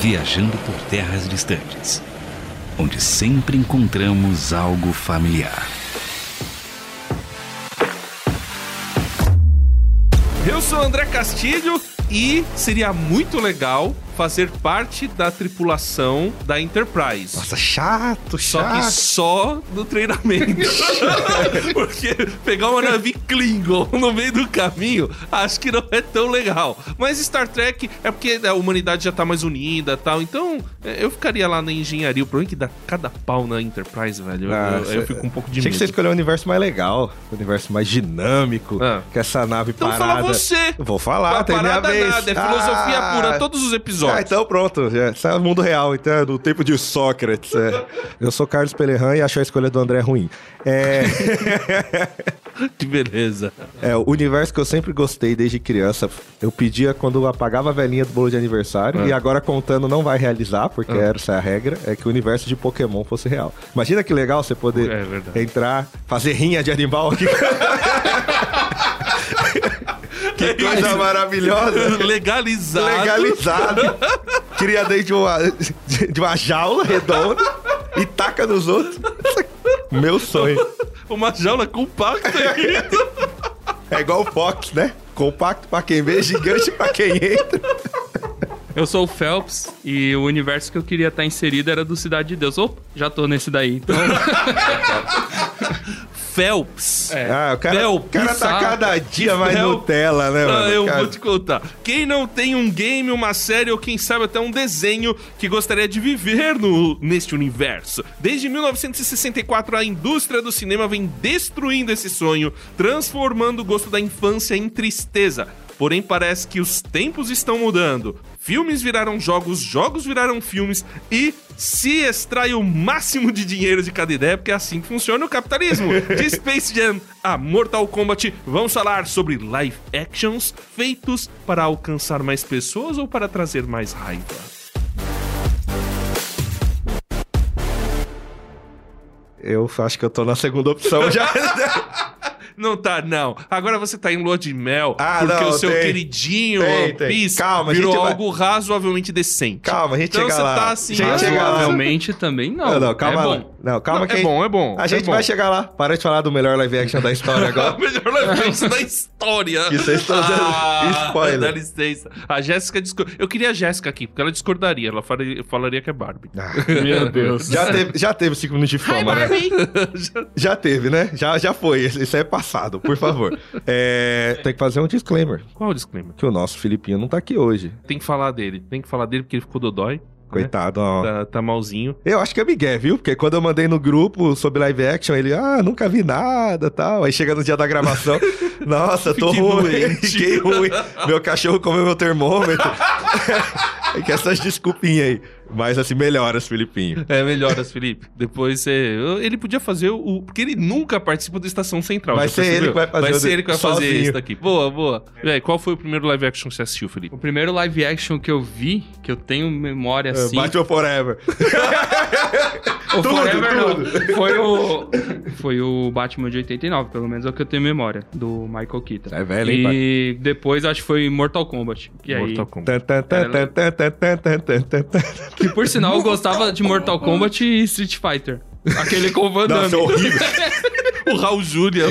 viajando por terras distantes, onde sempre encontramos algo familiar. Eu sou André Castilho e seria muito legal fazer parte da tripulação da Enterprise. Nossa, chato, Só chato. que só no treinamento. Porque pegar uma nave Klingon no meio do caminho, acho que não é tão legal. Mas Star Trek é porque a humanidade já tá mais unida e tal. Então, é, eu ficaria lá na engenharia. O problema é que dá cada pau na Enterprise, velho. Eu- Ah, eu, cê- eu fico um pouco de Tinha medo. que você escolher um universo mais legal, um universo mais dinâmico, Ah. que essa nave Então parada... fala você. Vou falar, tem minha parada vez. nada, é filosofia Ah. pura, todos os episódios. Ah, então pronto. Já. Isso é o mundo real, então, é do tempo de Sócrates. é. Eu sou Carlos Pelerran e acho a escolha do André ruim. É, Que beleza. é, o universo que eu sempre gostei desde criança. Eu pedia quando eu apagava a velhinha do bolo de aniversário, Ah. e agora contando não vai realizar, porque essa é a regra, é que o universo de Pokémon fosse real. Imagina que legal você poder É entrar, fazer rinha de animal aqui. que coisa maravilhosa. Legalizado. legalizado. Cria dentro de uma, de uma jaula redonda e taca nos outros. Meu sonho. Uma jaula compacta. É igual o Fox, né? Compacto pra quem vê, gigante pra quem entra. Eu sou o Phelps e o universo que eu queria estar inserido era do Cidade de Deus. Opa, já tô nesse daí. Então, Phelps. É. Ah, o cara, Phelps, o cara tá cada dia mais Phelps. Nutella, né, mano? Ah, eu Cara, vou te contar. Quem não tem um game, uma série ou quem sabe até um desenho que gostaria de viver no, neste universo? Desde 1964, a indústria do cinema vem destruindo esse sonho, transformando o gosto da infância em tristeza. Porém, parece que os tempos estão mudando. Filmes viraram jogos, jogos viraram filmes e se extrai o máximo de dinheiro de cada ideia, porque é assim que funciona o capitalismo. De Space Jam a Mortal Kombat, vamos falar sobre live actions feitos para alcançar mais pessoas ou para trazer mais raiva. Eu acho que eu tô na segunda opção já. Não tá, não. Agora você tá em lua de mel, Ah, porque não, o seu tem. queridinho Tem, tem. Piece Calma, virou gente vai- algo razoavelmente decente. Calma, a gente então chega você lá. tá assim, A gente chega lá. provavelmente também não. Não, não, calma é lá. bom. Não, calma Não, que é bom, é bom. A é gente bom. vai chegar lá. Para de falar do melhor live action da história agora. O melhor live action da história. Que vocês estão dando spoiler. Dá licença. A Jéssica discordou. Eu queria a Jéssica aqui, porque ela discordaria. Ela faria- falaria que é Barbie. Ah, Meu Deus. Já teve, já teve cinco minutos de fama, né? Já teve, né? Já, já foi. Isso é passado, por favor. É, tem que fazer um disclaimer. Qual o disclaimer? Que o nosso Filipinho não tá aqui hoje. Tem que falar dele. Tem que falar dele porque ele ficou dodói. Coitado, ó. Tá, tá malzinho. Eu acho que é Miguel, viu? Porque quando eu mandei no grupo sobre live action, ele, ah, nunca vi nada tal. Aí chega no dia da gravação, nossa, tô Fiquei ruim, doente. fiquei ruim. Meu cachorro comeu meu termômetro. É que essas desculpinhas aí. Mas assim, melhoras, Filipinho. É, melhoras, Felipe. Depois você. Ele podia fazer o. Porque ele nunca participa da Estação Central. Vai ser ele percebeu? que vai fazer Vai ser ele que vai fazer sozinho. isso daqui. Boa, boa. Véi, qual foi o primeiro live action que você assistiu, Felipe? O primeiro live action que eu vi, que eu tenho memória É, assim. Batman Forever. tudo, Forever tudo. Não. Foi o, foi o Batman de 89, pelo menos é o que eu tenho memória, do Michael Keaton. É velho, hein, E pai? depois acho que foi Mortal Kombat. Que Mortal aí, Kombat. Que por sinal eu gostava de Mortal Kombat e Street Fighter. Aquele com o Nossa, é horrível. o Raul Júlia.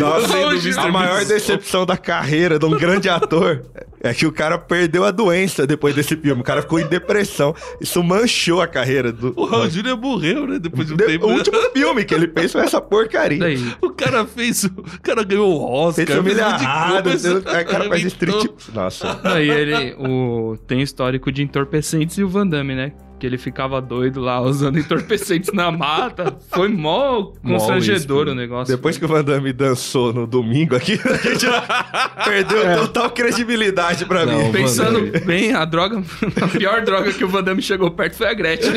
A maior decepção da carreira de um grande ator é que o cara perdeu a doença depois desse filme. O cara ficou em depressão. Isso manchou a carreira do. O Raul Júlia morreu, né? Depois de um De- tempo. O último filme que ele fez foi essa porcaria. Daí. O cara fez. O cara ganhou o Oscar. Fez um. Aí o cara faz street. Nossa. Aí ele o, tem histórico de entorpecentes e o Van Damme, né? Que ele ficava doido lá usando entorpecentes na mata. Foi mó constrangedor isso, o negócio. Depois que o Van Damme dançou no domingo aqui, a gente perdeu total credibilidade pra Não, mim. Pensando bem, a droga, a pior droga que o Van Damme chegou perto foi a Gretchen.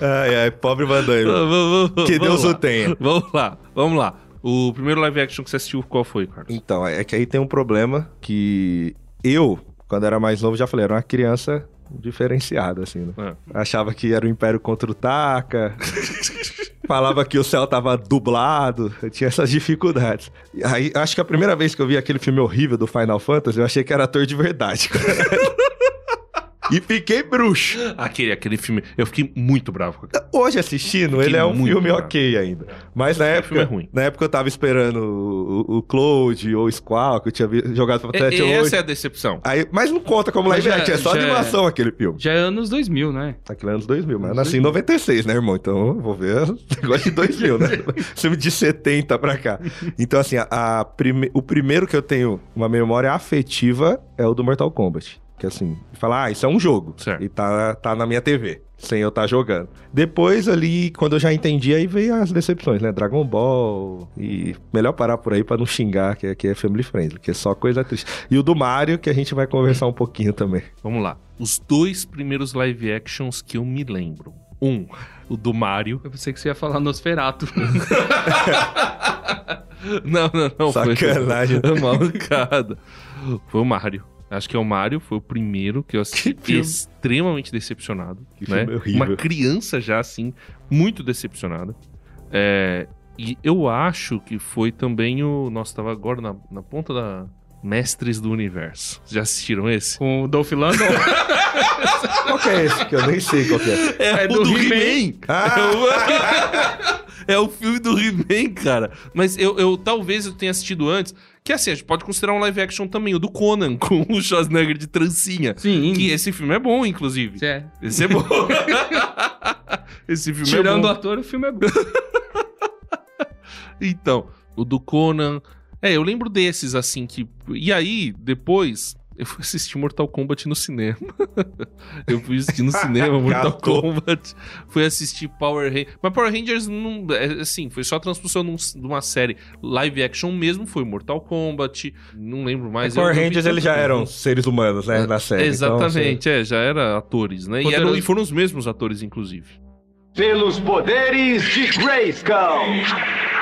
Ai, ai, pobre Van Damme. Vamos- vamos- Que Deus lá. o tenha. Vamos lá, vamos lá. O primeiro live action que você assistiu, qual foi, Carlos? Então, é que aí tem um problema que eu, quando era mais novo, já falei, era uma criança diferenciada, assim, né? É. Achava que era o Império contra o Taka. Falava que o céu tava dublado. Tinha essas dificuldades. E Aí, acho que a primeira vez que eu vi aquele filme horrível do Final Fantasy, eu achei que era ator de verdade. e fiquei bruxo. Aquele, aquele filme, eu fiquei muito bravo com aquele. Hoje assistindo, ele é um filme bravo. ok ainda. Mas na época, filme é ruim. na época eu tava esperando o, o, Cloud ou o Squall, que eu tinha jogado pra E- 7 e hoje. essa é a decepção. Aí, mas não conta como live Já- action, é só já- animação aquele filme. Já é anos 2000, né? Aquilo é anos 2000, mas eu nasci em 96, né, irmão? Então eu vou ver negócio de 2000, né? Filme de 70 pra cá. Então, assim, a, a prime- o primeiro que eu tenho uma memória afetiva é o do Mortal Kombat. Que assim, fala, ah, isso é um jogo. Certo. E tá, tá na minha TV, sem eu estar jogando. Depois ali, quando eu já entendi, aí veio as decepções, né? Dragon Ball. E melhor parar por aí pra não xingar, que aqui é family friendly, que é só coisa triste. E o do Mario, que a gente vai conversar um pouquinho também. Vamos lá. Os dois primeiros live actions que eu me lembro. Um, o do Mario. Eu pensei que você ia falar Nosferatu. Não, não, não. Sacanagem. Foi mancada. Foi o Mario. Acho que é o Mario, foi o primeiro que eu assisti Que extremamente decepcionado. Que né? Uma criança já, assim, muito decepcionada. É, e eu acho que foi também o. Nossa, tava agora na, na ponta da Mestres do Universo. Já assistiram esse? Com o Dolph Lundgren. Qual que é esse? Que eu nem sei qual que é. É, É do He-Man. Ah, É o filme do He-Man, cara. Mas eu, eu talvez eu tenha assistido antes. Que assim, a gente pode considerar um live action também, o do Conan, com o Schwarzenegger de trancinha. Sim. Que esse filme é bom, inclusive. É. Esse é bom. esse filme Tirando o é bom. ator, o filme é bom. Então, o do Conan. É, eu lembro desses, assim, que. E aí, depois. Eu fui assistir Mortal Kombat no cinema. eu fui assistir no cinema Mortal. Kombat. Fui assistir Power Rangers. Mas Power Rangers, não, é, assim, foi só a transposição num- de uma série live action mesmo. Foi Mortal Kombat. Não lembro mais. Power eu vi Rangers eles já eram seres humanos, né? Na série. Então, Exatamente, é, já era atores, né? E, eram, e foram os mesmos atores, inclusive. Pelos poderes de Grayskull.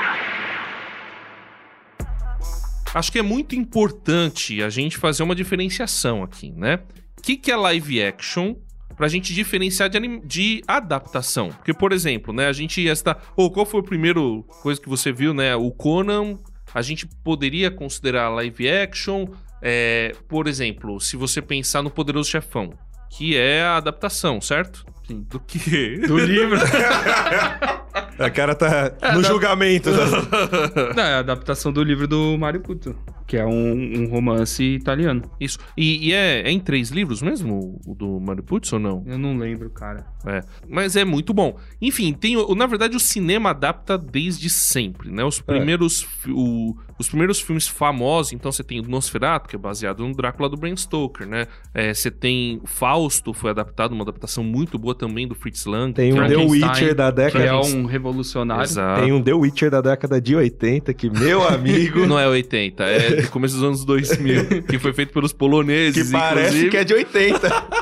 Acho que é muito importante a gente fazer uma diferenciação aqui, né? O que, que é live action pra gente diferenciar de, anim- de adaptação? Porque, por exemplo, né, a gente ia estar... Ô, qual foi o primeiro coisa que você viu, né? O Conan, a gente poderia considerar live action. é, por exemplo, se você pensar no Poderoso Chefão, que é a adaptação, certo? Sim. Do que? Do livro. A cara tá no julgamento. né? Não, é a adaptação do livro do Mario Puto. Que é um, um romance italiano. Isso. E, e é, é em três livros mesmo, o do Mario Puzo ou não? Eu não lembro, cara. É, mas é muito bom. Enfim, tem, o- na verdade o cinema adapta desde sempre, né? Os primeiros, fi- o- os primeiros filmes famosos, então você tem o Nosferatu, que é baseado no Drácula do Bram Stoker, né? É, você tem Fausto, foi adaptado, uma adaptação muito boa também do Fritz Lang. Tem um The Witcher da Que década. é um revolucionário. Exato. Tem um The Witcher da década de 80 que, meu amigo, Não é 80, é do começo dos anos 2000, que foi feito pelos que poloneses, parece inclusive. que é de 80.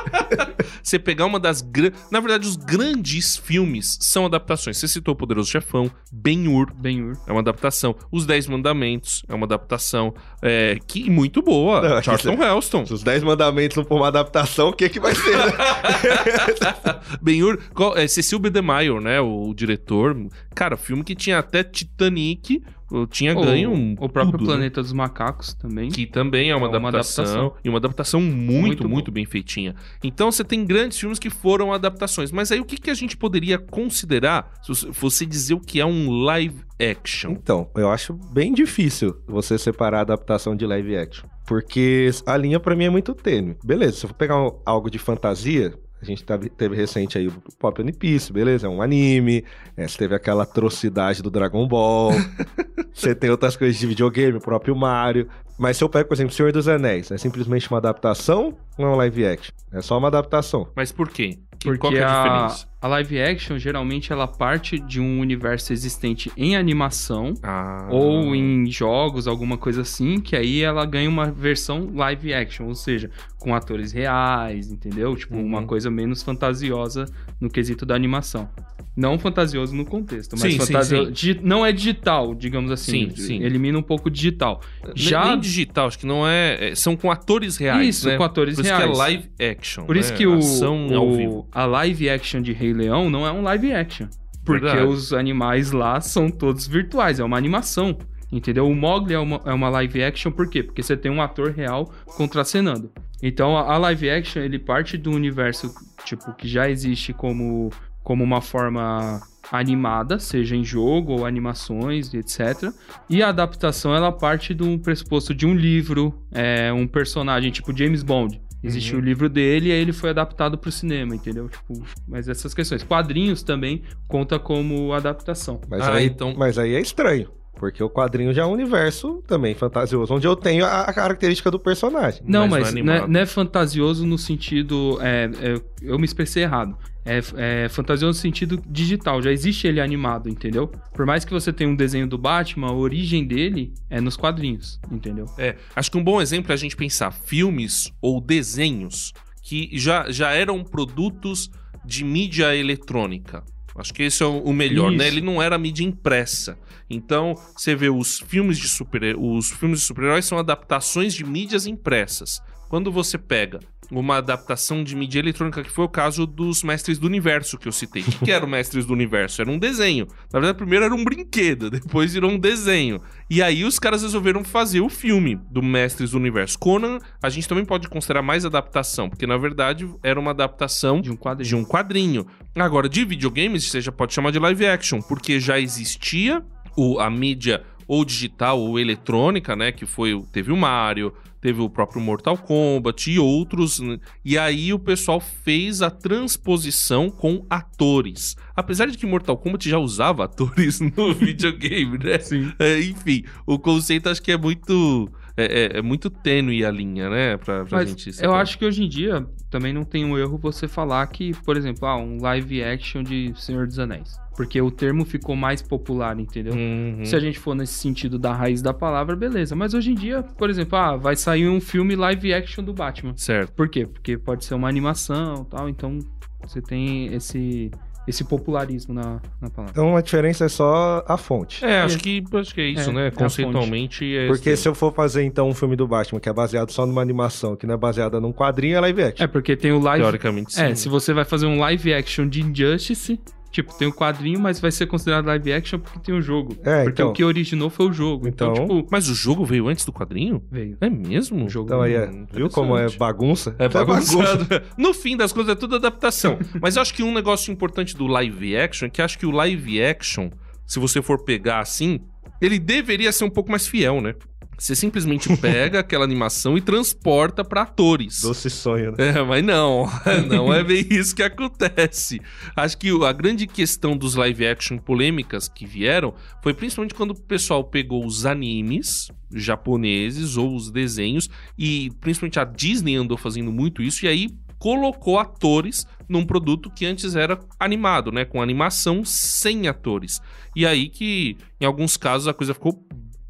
Você pegar uma das grandes. Na verdade, os grandes filmes são adaptações. Você citou o Poderoso Chefão, Ben-Hur Ben-Hur. é uma adaptação. Os Dez Mandamentos é uma adaptação. É, que muito boa. Não, que Charlton Heston. Se os 10 mandamentos não for uma adaptação, o que que vai ser? né? Ben-Hur. qual- É, Cecil B. DeMille, né? O, o diretor. Cara, filme que tinha até Titanic. Eu Tinha O- ganho um, O próprio tudo, né? Planeta dos Macacos também. Que também é uma, É uma adaptação, adaptação. E uma adaptação muito, Muito muito, bem feitinha. Então você tem grandes filmes que foram adaptações. Mas aí o que, que a gente poderia considerar se você- dizer o que é um live action? Então, eu acho bem difícil você separar a adaptação de live action. Porque a linha pra mim é muito tênue. Beleza, se eu for pegar algo de fantasia, a gente teve, teve recente aí o Pop One Piece, beleza? É um anime. é, você teve aquela atrocidade do Dragon Ball. você tem outras coisas de videogame, o próprio Mario. Mas se eu pego, por exemplo, Senhor dos Anéis, é simplesmente uma adaptação ou é um live action? É só uma adaptação. Mas por quê? Que- Porque Qual que é a a, diferença? A live action, geralmente, ela parte de um universo existente em animação Ah, ou em jogos, alguma coisa assim, que aí ela ganha uma versão live action, ou seja, com atores reais, entendeu? Tipo, Uhum. uma coisa menos fantasiosa no quesito da animação. Não fantasioso no contexto, mas Sim, sim, fantasio- sim. digi- não é digital, digamos assim. Sim, sim. Elimina um pouco digital. Nem- Já Nem digital, acho que não é. é- São com atores reais. Isso, né? com atores Por isso reais. que é live action. Por isso né? que o, Ação o- ao vivo. a live action de Rei Leão não é um live action. Porque Verdade. os animais lá são todos virtuais, é uma animação. Entendeu? O Mogli é uma, é uma live action, por quê? Porque você tem um ator real contracenando. Então a, a live action, ele parte do universo, tipo, que já existe como, como uma forma animada, seja em jogo ou animações, etc. E a adaptação, ela parte do pressuposto de um livro, é, um personagem tipo James Bond. Existe o livro dele e aí ele foi adaptado pro cinema, entendeu? Tipo, mas essas questões. Quadrinhos também conta como adaptação. Mas, Ah, aí, então- mas aí é estranho. Porque o quadrinho já é um universo também fantasioso, onde eu tenho a, a característica do personagem. Não, Mas não é mas não é, não é fantasioso no sentido. é, é, eu me expressei errado. É, é fantasioso no sentido digital. Já existe ele animado, entendeu? Por mais que você tenha um desenho do Batman, a origem dele é nos quadrinhos, entendeu? É, acho que um bom exemplo é a gente pensar filmes ou desenhos que já, já eram produtos de mídia eletrônica. Acho que esse é o melhor, né? Isso. Ele não era mídia impressa. Então, você vê os filmes de super os filmes de super-heróis são adaptações de mídias impressas. Quando você pega uma adaptação de mídia eletrônica, que foi o caso dos Mestres do Universo que eu citei. O que, era o Mestres do Universo? Era um desenho. Na verdade, primeiro era um brinquedo, depois virou um desenho. E aí os caras resolveram fazer o filme do Mestres do Universo. Conan, a gente também pode considerar mais adaptação, porque na verdade era uma adaptação De um quadrinho. de um quadrinho. Agora, de videogames, você já pode chamar de live action, porque já existia o, a mídia ou digital ou eletrônica, né? Que foi. Teve o Mario, teve o próprio Mortal Kombat e outros. né, E aí o pessoal fez a transposição com atores. Apesar de que Mortal Kombat já usava atores no videogame, né? Sim. É, enfim, o conceito acho que é muito. É, é- é muito tênue a linha, né? Pra, pra Mas gente eu acho que hoje em dia também não tem um erro você falar que, por exemplo, ah, um live action de Senhor dos Anéis. Porque o termo ficou mais popular, entendeu? Uhum. Se a gente for nesse sentido da raiz da palavra, beleza. Mas hoje em dia, por exemplo, ah, vai sair um filme live action do Batman. Certo. Por quê? Porque pode ser uma animação tal, então você tem esse, esse popularismo na, na palavra. Então a diferença é só a fonte. É, acho que, acho que é isso, É, né? é Conceitualmente é Porque se eu for fazer então um filme do Batman que é baseado só numa animação, que não é baseada num quadrinho, é live action. É, porque tem o live. Teoricamente, sim. É, se você vai fazer um live action de Injustice, tipo, tem o quadrinho, mas vai ser considerado live action porque tem o jogo. É, porque então. o que originou foi o jogo. Então, Então- tipo, Mas o jogo veio antes do quadrinho? veio. É mesmo? O jogo Então aí é, viu como é bagunça? É Isso bagunçado. No fim das contas, é tudo adaptação. Mas eu acho que um negócio importante do live action é que acho que o live action, se você for pegar assim, ele deveria ser um pouco mais fiel, né? Você simplesmente pega aquela animação e transporta pra atores. Doce sonho, né? É, mas não, não é bem isso que acontece. Acho que a grande questão dos live action polêmicas que vieram foi principalmente quando o pessoal pegou os animes japoneses ou os desenhos e principalmente a Disney andou fazendo muito isso e aí colocou atores num produto que antes era animado, né, com animação sem atores. E aí que em alguns casos a coisa ficou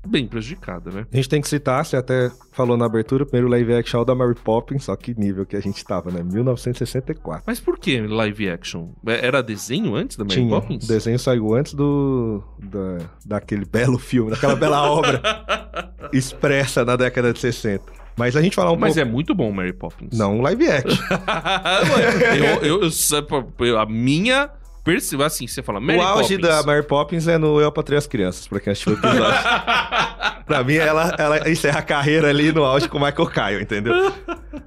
bem prejudicada, né? A gente tem que citar, você até falou na abertura, o primeiro live action é o da Mary Poppins, só que nível que a gente tava, né? 1964. Mas por que live action? É- Era desenho antes da Mary Tinha. Poppins? O desenho saiu antes do da, daquele belo filme, daquela bela obra expressa na década de 60. Mas a gente falar um Mas pouco... é muito bom Mary Poppins. Não live action. eu, eu, eu- a minha assim, você fala Mary o auge Poppins. da Mary Poppins é no Eu Patrei as Crianças, pra quem assistiu o episódio. pra mim, ela, ela encerra a carreira ali no auge com o Michael Kyle, entendeu?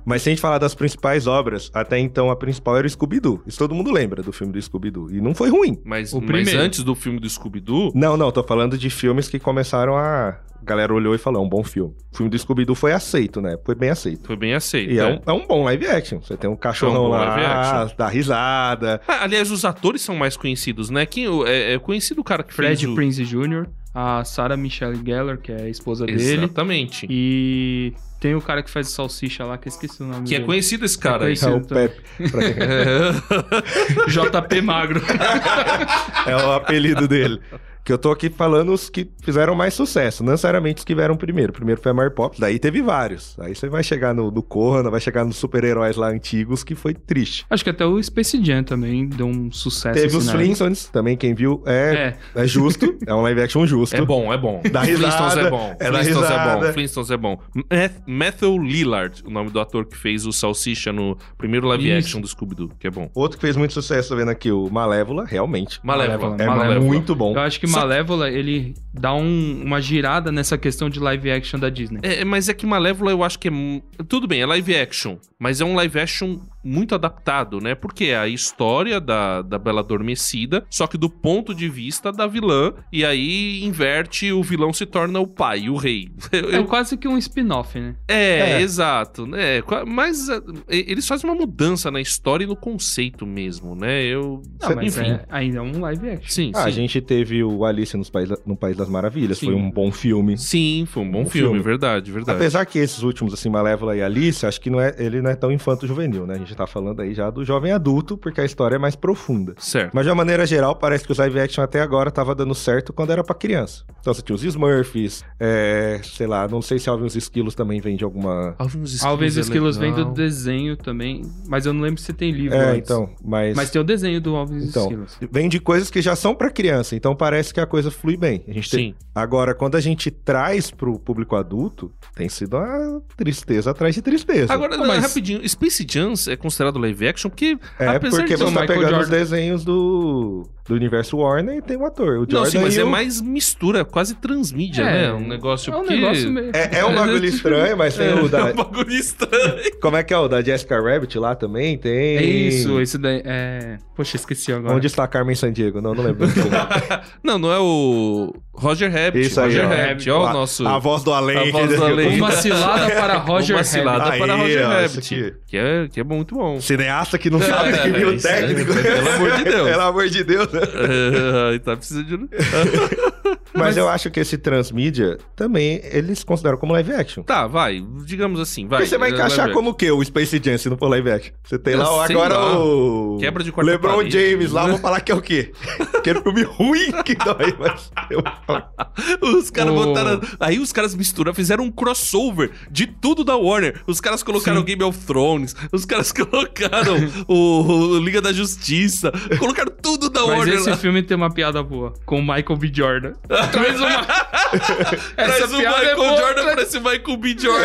Mas se a gente falar das principais obras, até então a principal era o Scooby-Doo. Isso todo mundo lembra do filme do Scooby-Doo. E não foi ruim. Mas, O mas primeiro. antes do filme do Scooby-Doo, Não, não, tô falando de filmes que começaram a. A galera olhou e falou: é um bom filme. O filme do Scooby-Doo foi aceito, né? Foi bem aceito. foi bem aceito. E é, né? um, é um bom live action. Você tem um cachorrão bom lá, live action. dá risada. Ah, aliás, os atores são mais conhecidos, né? Quem, o- é, é conhecido o cara que Fred fez o... Prinze Jr., a Sarah Michelle Gellar, que é a esposa dele. Exatamente. E tem o cara que faz salsicha lá, que eu esqueci o nome Que é dele. conhecido esse cara É aí. É o tá. Pepe. Quem- JP Magro. É o apelido dele. Que eu tô aqui falando os que fizeram mais sucesso, não necessariamente os que vieram primeiro. Primeiro foi a Mary Poppins, daí teve vários. Aí você vai chegar no, no Corra, vai chegar nos super-heróis lá antigos, que foi triste. Acho que até o Space Jam também deu um sucesso. teve assim, os né? Flintstones, também quem viu é, é. justo, é um live action justo. É bom, é bom. Dá risada, Flintstones é bom. é da Flintstones é bom. Flintstones é bom. Matthew Lillard, o nome do ator que fez o Salsicha no primeiro live Isso. action do Scooby-Doo, que é bom. Outro que fez muito sucesso, tô vendo aqui, o Malévola, realmente. Malévola. É Malévola. muito bom. Eu acho que- Malévola, ele dá um- uma girada nessa questão de live action da Disney. É, mas é que Malévola eu acho que é. Tudo bem, é live action, mas é um live action muito adaptado, né? Porque é a história da, da Bela Adormecida, só que do ponto de vista da vilã, e aí inverte o vilão se torna o pai, o rei. Eu- É eu- quase que um spin-off, né? É, É. exato. É, qua- mas é, eles fazem uma mudança na história e no conceito mesmo, né? Eu. Não, mas enfim. é- ainda é um live action. Sim, Ah, sim. a gente teve o Alice nos País, no País das Maravilhas, Sim. foi um bom filme. Sim, foi um bom Um filme, filme. verdade, verdade. Apesar que esses últimos, assim, Malévola e Alice, acho que não é, ele não é tão infanto-juvenil, né? A gente tá falando aí já do jovem adulto, porque a história é mais profunda. Certo. Mas de uma maneira geral, parece que os live action até agora tava dando certo quando era pra criança. Então você tinha os Smurfs, é, sei lá, não sei se Alvin os Esquilos também vem de alguma... Alvin os Alves é Esquilos vem do desenho também, mas eu não lembro se tem livro É, antes. então, mas... Mas tem o desenho do Alves Então, Esquilos. vem de coisas que já são pra criança, então parece que a coisa flui bem. A gente tem- Sim. Agora, quando a gente traz pro público adulto, tem sido uma tristeza atrás de tristeza. Agora, Não, mas- rapidinho, Space Jams é considerado live action porque, é apesar porque de... você tá pegando os Jordan. desenhos do, do universo Warner e tem um ator. O Jordan Não, sim, mas é o- mais mistura, quase transmídia, É, né? Um negócio é um porque... negócio meio... É, é um bagulho estranho, mas tem o É da... um bagulho estranho. Como é que é o da Jessica Rabbit lá também? Tem... É isso, esse daí é... Poxa, esqueci agora. Onde está Carmen Sandiego? Não, não lembro. Não, não é o Roger Rabbit. Isso aí, Roger ó. Rabbit, ó o a, nosso... a voz do além. A voz do além. Uma cilada para Roger Uma cilada Rabbit. para Roger ó, Rabbit. Que é, que é muito bom. Cineasta que não sabe É, o isso aí, técnico. pelo amor de Deus. Pelo amor de Deus. Né? Tá precisando de... Mas, eu acho que esse transmídia também eles consideram como live action. Tá, vai. Digamos assim, vai. Porque você vai encaixar Live como o quê? O Space Jam, se não for live action. Você tem lá sei agora lá. o... Quebra de quarta LeBron parede. James lá, vou falar que é o quê? Aquele filme ruim que dói, mas... Eu. Os caras O- botaram. Aí os caras misturaram, fizeram um crossover de tudo da Warner. Os caras colocaram Sim. Game of Thrones, os caras colocaram o, o Liga da Justiça, colocaram tudo da Mas esse lá. filme tem uma piada boa, com o Michael B. Jordan. Traz uma... Traz o piada Michael é boa, Jordan pra esse Michael B. Jordan.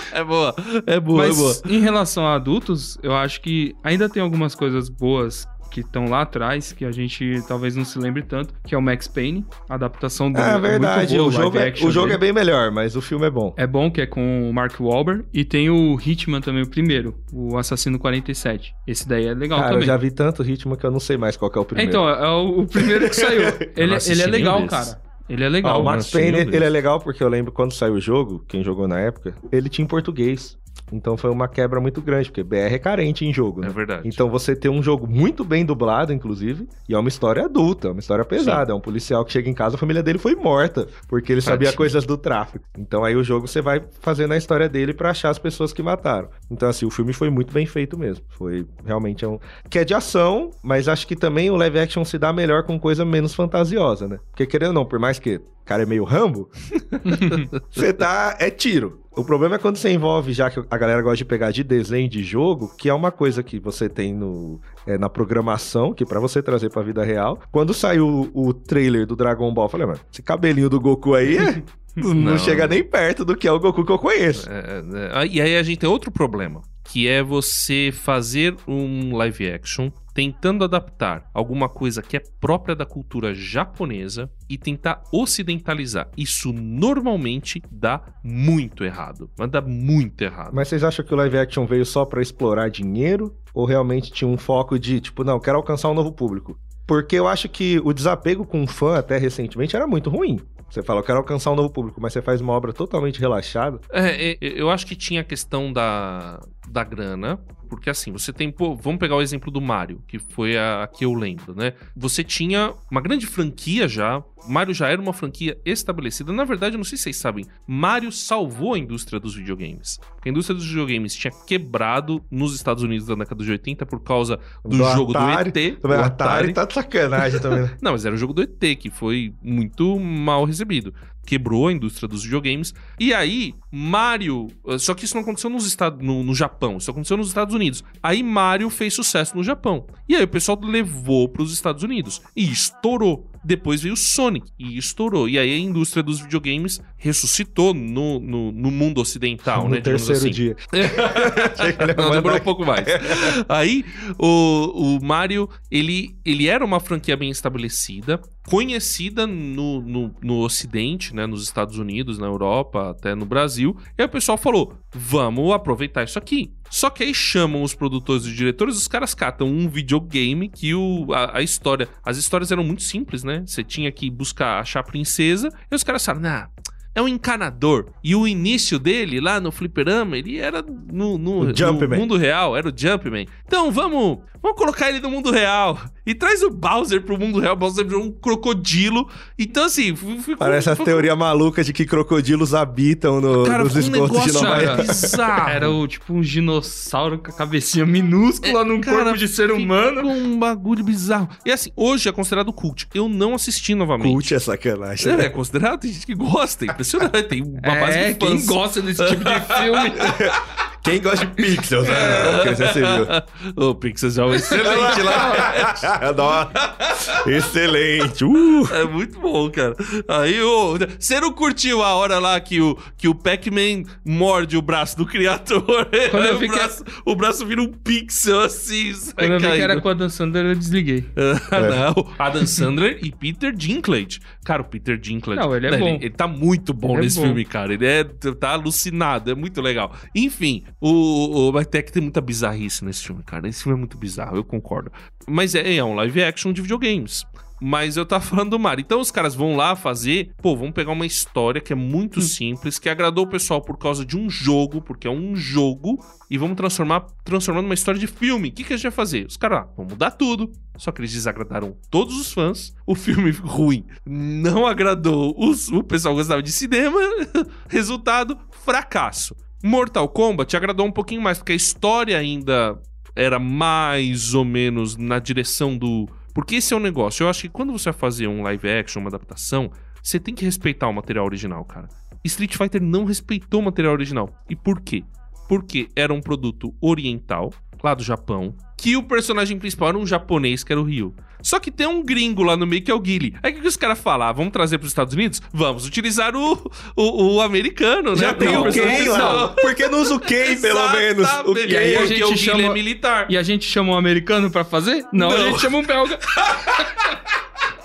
É boa, é boa, Mas é boa. em relação a adultos, eu acho que ainda tem algumas coisas boas que estão lá atrás, que a gente talvez não se lembre tanto, que é o Max Payne, a adaptação do É verdade, muito boa, o jogo, é, action o jogo dele. é bem melhor, mas o filme é bom. É bom que é com o Mark Wahlberg e tem o Hitman também, o primeiro, o Assassino 47. Esse daí é legal Cara, eu também. já vi tanto ritmo que eu não sei mais qual que é o É, primeiro. então, é o, o primeiro que saiu. ele, ele é legal, cara. Ele é Ah, legal. o Max Payne, ele é legal porque eu lembro quando saiu o jogo, quem jogou na época, ele tinha em português. Então foi uma quebra muito grande, porque BR é carente em jogo, né? É verdade. Então você tem um jogo muito bem dublado, inclusive, e é uma história adulta, é uma história pesada. É um policial que chega em casa, a família dele foi morta, porque ele sabia Tadinho. coisas do tráfico. Então aí o jogo você vai fazendo a história dele pra achar as pessoas que mataram. Então assim, o filme foi muito bem feito mesmo. Foi realmente é um que é de ação, mas acho que também o live action se dá melhor com coisa menos fantasiosa, né? Porque querendo ou não, por mais que o cara é meio Rambo, você tá é tiro. O problema é quando você envolve, já que a galera gosta de pegar de desenho de jogo, que é uma coisa que você tem no, é, na programação, que pra você trazer pra vida real. Quando saiu o, o trailer do Dragon Ball, eu falei, mano, esse cabelinho do Goku aí é- não, Não. chega nem perto do que é o Goku que eu conheço. É, é, é. E aí a gente tem outro problema, que é você fazer um live action tentando adaptar alguma coisa que é própria da cultura japonesa e tentar ocidentalizar. Isso normalmente dá muito errado. Mas dá muito errado. Mas vocês acham que o live action veio só pra explorar dinheiro? Ou realmente tinha um foco de, tipo, não, quero alcançar um novo público? Porque eu acho que o desapego com o fã, até recentemente, era muito ruim. Você fala, eu quero alcançar um novo público, mas você faz uma obra totalmente relaxada. É, eu acho que tinha a questão da, da grana, porque assim, você tem. Pô, vamos pegar o exemplo do Mario, que foi a, a que eu lembro, né? Você tinha uma grande franquia já. Mario já era uma franquia estabelecida. Na verdade, eu não sei se vocês sabem, Mario salvou a indústria dos videogames. Porque a indústria dos videogames tinha quebrado nos Estados Unidos da década de 80 por causa do, jogo Atari. do ET. Também, do a Atari tá de sacanagem também, né? não, mas era o jogo do ET, que foi muito mal recebido. Quebrou a indústria dos videogames. E aí, Mario. Só que isso não aconteceu nos Estados, no, no Japão, isso aconteceu nos Estados Unidos. Aí Mario fez sucesso no Japão. E aí o pessoal levou para os Estados Unidos. E estourou. Depois veio o Sonic e estourou. E aí a indústria dos videogames ressuscitou no, no, no mundo ocidental, no né? terceiro assim. dia. Não, demorou um pouco mais. Aí, o, o Mario, ele, ele era uma franquia bem estabelecida, conhecida no, no, no Ocidente, né? Nos Estados Unidos, na Europa, até no Brasil. E aí o pessoal falou, vamos aproveitar isso aqui. Só que aí chamam os produtores e diretores, os caras catam um videogame que o, a, a história... As histórias eram muito simples, né? Você tinha que buscar achar a princesa, e os caras falaram, nah... É um encanador. E o início dele, lá no fliperama, ele era no, no, no mundo real, era o Jumpman. Então vamos, vamos colocar ele no mundo real. E traz o Bowser pro mundo real. O Bowser virou um crocodilo. Então, assim, ficou. Parece ficou- teorias malucas de que crocodilos habitam no- Cara, nos um esgotos de negócio Nova York. bizarro. Era o, tipo um dinossauro com a cabecinha minúscula num Cara, corpo de ser humano. Ficou um bagulho bizarro. E assim, hoje é considerado cult. Eu não assisti novamente. Cult é sacanagem. É, é considerado, tem gente que gosta, é impressionante. Tem uma base É, de fãs. quem gosta desse tipo de filme. Quem gosta de pixels, né? Porque você viu. O Pixels é um excelente lá. Nossa, Excelente. Uh! É muito bom, cara. Aí, ô, você não curtiu a hora lá que o, que o Pac-Man morde o braço do criador? Quando eu o, vi que braço, o braço vira um pixel assim, Quando eu vi que era com a Dan Sandler, eu desliguei. Ah, não. Adam Sandler e Peter Dinklage. Cara, o Peter Dinklage. Não, ele é né, bom. Ele, tá muito bom Ele é nesse bom. filme, cara. Ele é, tá alucinado, é muito legal. Enfim, o, o Batek tem muita bizarrice nesse filme, cara. Esse filme é muito bizarro, eu concordo. Mas é, é um live action de videogames. Mas eu tava falando do Mario. Então os caras vão lá fazer, pô, vamos pegar uma história que é muito simples, que agradou o pessoal por causa de um jogo, porque é um jogo, e vamos transformar, transformar numa história de filme. O que, que a gente vai fazer? Os caras, ah, vão mudar tudo. Só que eles desagradaram todos os fãs. O filme ruim não agradou os, o pessoal que gostava de cinema. Resultado, fracasso. Mortal Kombat agradou um pouquinho mais, porque a história ainda era mais ou menos na direção do. Porque esse é o negócio. Eu acho que quando você vai fazer um live action, uma adaptação, você tem que respeitar o material original, cara. Street Fighter não respeitou o material original. E por quê? Porque era um produto oriental, lá do Japão, que o personagem principal era um japonês, que era o Ryu. Só que tem um gringo lá no meio que é o Guile. Aí o que, que os caras falam? Ah, vamos trazer para os Estados Unidos? Vamos utilizar o, o, o americano, né? Já tem Não, o Ken lá. não. Por que não usa o Ken, pelo menos? O. E aí a Porque gente o Guile chama- é militar. E a gente chama um americano pra fazer? Não, a Não. gente chama um belga.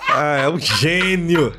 Ah, é um gênio.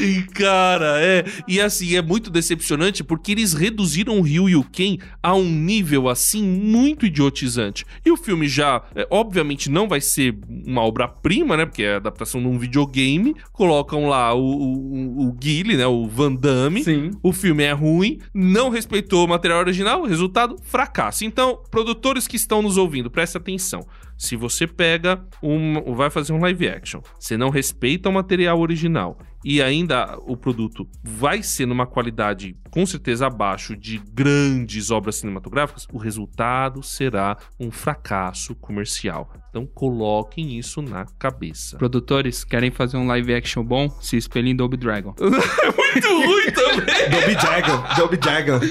E, cara, é. E assim, é muito decepcionante porque eles reduziram o Ryu e o Ken a um nível assim muito idiotizante. E o filme já, é, obviamente, não vai ser uma obra-prima, né? Porque é a adaptação de um videogame. Colocam lá o, o, o Guile, né? O Van Damme. Sim. O filme é ruim, não respeitou o material original, resultado, fracasso. Então, produtores que estão nos ouvindo, presta atenção. Se você pega um, vai fazer um live action, você não respeita o material original e ainda o produto vai ser numa qualidade com certeza abaixo de grandes obras cinematográficas, o resultado será um fracasso comercial. Então coloquem isso na cabeça. Produtores, querem fazer um live action bom? Se espelhem em Double Dragon. Muito ruim também. Dobby Dragon. Dobby Dragon.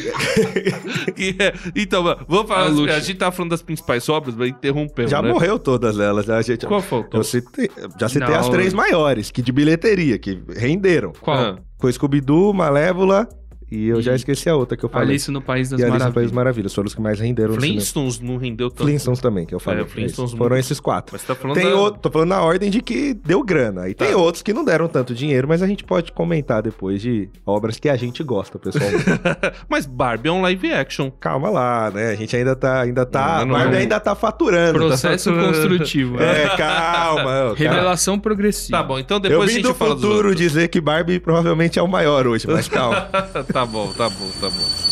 E, é, então, mano, vamos falar. É luxo. a gente tá falando das principais obras, mas interrompeu. Já né? morreu todas elas. né? A gente, Qual faltou? eu citei, já citei Não. as três maiores, que de bilheteria, que renderam. Qual? Ah. Foi Scooby-Doo, Malévola e eu já E esqueci a outra que eu falei. Alice no País das e Alice no País Maravilhas. das Maravilhas. Foram os que mais renderam. Flintstones não rendeu tanto. Flintstones também, que eu falei. É, Flintstones Isso. Foram esses quatro. Mas você tá falando Tem da- outro, tô falando na ordem de que deu grana. E tem Tá. outros que não deram tanto dinheiro, mas a gente pode comentar depois de obras que a gente gosta, pessoal. Mas Barbie é um live action. Calma lá, né? A gente ainda tá. Ainda tá Não, não, Barbie não. ainda tá faturando. tá Processo faturando. construtivo. né? É, calma. calma. Revelação progressiva. Tá bom, então Eu depois a vim gente do fala dos futuro outros. dizer que Barbie provavelmente é o maior hoje, mas calma. tá bom, tá bom, tá bom.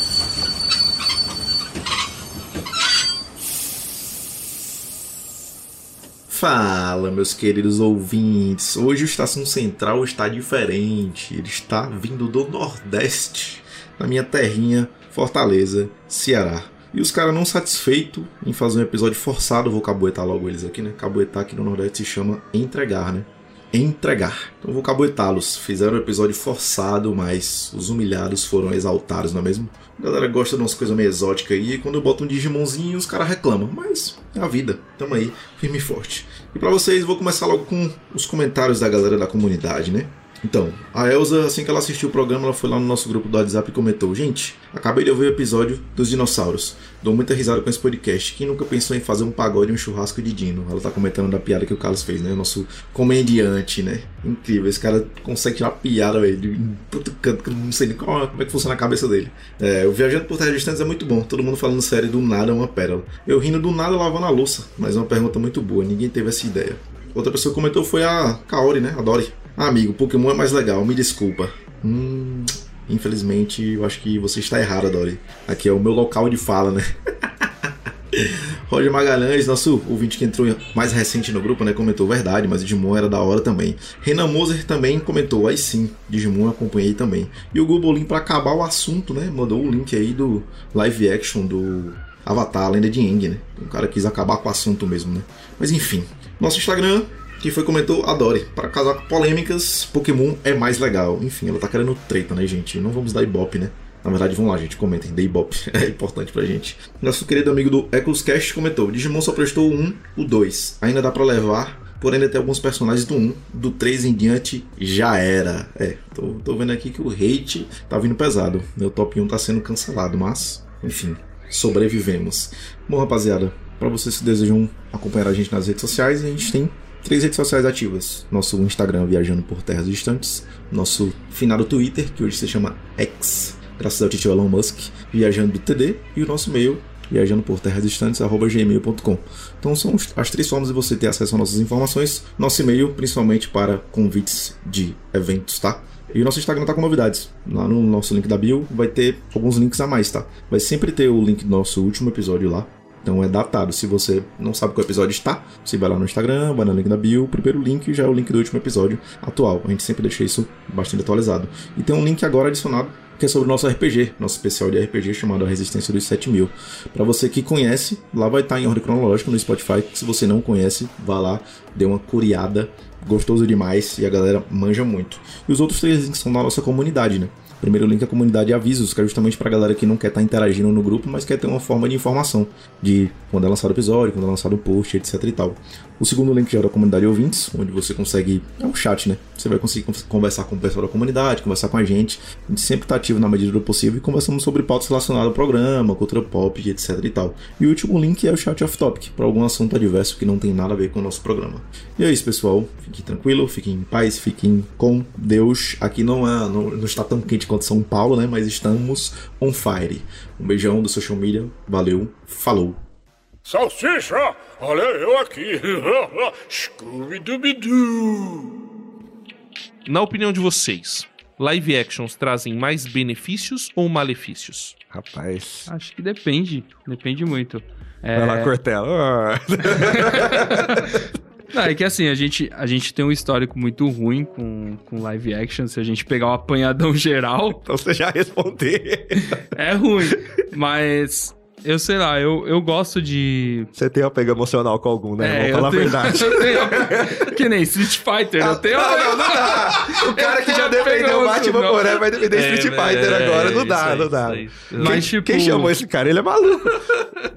Fala, meus queridos ouvintes. Hoje o Estação Central está diferente. Ele está vindo do Nordeste, na minha terrinha, Fortaleza, Ceará. E os caras não satisfeitos em fazer um episódio forçado, vou cabuetar logo eles aqui, né? Cabuetar aqui no Nordeste se chama entregar, né? Entregar. Então vou caboetá-los. Fizeram um episódio forçado, mas os humilhados foram exaltados, não é mesmo? A galera gosta de umas coisas meio exóticas aí, e quando eu boto um Digimonzinho, os caras reclamam. Mas é a vida, tamo aí, firme e forte. E pra vocês, vou começar logo com os comentários da galera da comunidade, né? Então, a Elsa, assim que ela assistiu o programa, ela foi lá no nosso grupo do WhatsApp e comentou: Gente, acabei de ouvir o episódio dos dinossauros. Dou muita risada com esse podcast. Quem nunca pensou em fazer um pagode e um churrasco de dino? Ela tá comentando da piada que o Carlos fez, né? O nosso comediante, né? Incrível. Esse cara consegue tirar piada, velho, de todo canto, que eu não sei nem qual, como é que funciona a cabeça dele. É, o Viajando por Terra Distantes é muito bom. Todo mundo falando sério do nada é uma pérola. Eu rindo do nada lavando a louça, mas é uma pergunta muito boa. Ninguém teve essa ideia. Outra pessoa que comentou foi a Kaori, né? A Dory. Ah, amigo, Pokémon é mais legal, me desculpa. Hum, infelizmente, eu acho que você está errado, Dory. Aqui é o meu local de fala, né? Roger Magalhães, nosso ouvinte que entrou mais recente no grupo, né? Comentou verdade, mas Digimon era da hora também. Renan Moser também comentou, aí sim, Digimon acompanhei também. E o Gobolin, para acabar o assunto, né? Mandou o link aí do live action do Avatar, a lenda de Aang, né? O cara quis acabar com o assunto mesmo, né? Mas enfim, nosso Instagram, que foi comentou, adore. Para casar com polêmicas, Pokémon é mais legal. Enfim, ela tá querendo treta, né, gente? Não vamos dar ibope, né? Na verdade, vamos lá, gente, comentem, dê ibope. É importante pra gente. Nosso querido amigo do Ecoscast comentou: Digimon só prestou o 1, o 2. Ainda dá pra levar, porém ainda tem alguns personagens do 1. Do 3 em diante, já era. É, tô, tô vendo aqui que o hate tá vindo pesado. Meu top 1 tá sendo cancelado, mas, enfim, sobrevivemos. Bom, rapaziada, para vocês que desejam acompanhar a gente nas redes sociais, a gente tem três redes sociais ativas. Nosso Instagram, Viajando por Terras Distantes. Nosso finado Twitter, que hoje se chama X, graças ao tio Elon Musk, Viajando do TD. E o nosso e-mail, viajando por terras distantes, gmail.com. Então são as três formas de você ter acesso às nossas informações. Nosso e-mail, principalmente para convites de eventos, tá? E o nosso Instagram tá com novidades. Lá no nosso link da bio vai ter alguns links a mais, tá? Vai sempre ter o link do nosso último episódio lá. Então é datado. Se você não sabe qual episódio está, você vai lá no Instagram, vai no link da bio, o primeiro link já é o link do último episódio atual. A gente sempre deixa isso bastante atualizado. E tem um link agora adicionado que é sobre o nosso RPG, nosso especial de RPG chamado A Resistência dos 7000. Para você que conhece, lá vai estar em ordem cronológica no Spotify. Se você não conhece, vá lá, dê uma curiada, gostoso demais e a galera manja muito. E os outros três links são da nossa comunidade, né? Primeiro link é a comunidade de avisos, que é justamente pra galera que não quer estar interagindo no grupo, mas quer ter uma forma de informação de quando é lançado o episódio, quando é lançado o post, etc e tal. O segundo link é da comunidade ouvintes, onde você consegue. É um chat, né? Você vai conseguir conversar com o pessoal da comunidade, conversar com a gente. A gente sempre tá ativo na medida do possível e conversamos sobre pautas relacionadas ao programa, cultura pop, etc e tal. E o último link é o chat off-topic, para algum assunto adverso que não tem nada a ver com o nosso programa. E é isso, pessoal. Fiquem tranquilo, fiquem em paz, fiquem com Deus. Aqui não, é, não, não está tão quente quanto São Paulo, né? Mas estamos on fire. Um beijão do social media. Valeu, falou. Salsicha, olha eu aqui. Scooby-Dooby-Doo. Na opinião de vocês, live actions trazem mais benefícios ou malefícios? Rapaz. Acho que depende. Depende muito. É... Vai lá, Cortella. Não, é que assim, a gente, a gente tem um histórico muito ruim com, com live action. Se a gente pegar o apanhadão geral, Então você já respondeu. é ruim. Mas eu sei lá, eu, eu gosto de. Você tem apego emocional com algum, né? É, Vamos falar tenho- a verdade. eu tenho- que nem Street Fighter, eu tenho. Não, não, não dá. O cara que já defendeu o Batman Não. Poré vai defender Street Fighter agora. Não dá, não dá. Mas, Quem, tipo- quem chamou esse cara? Ele é maluco.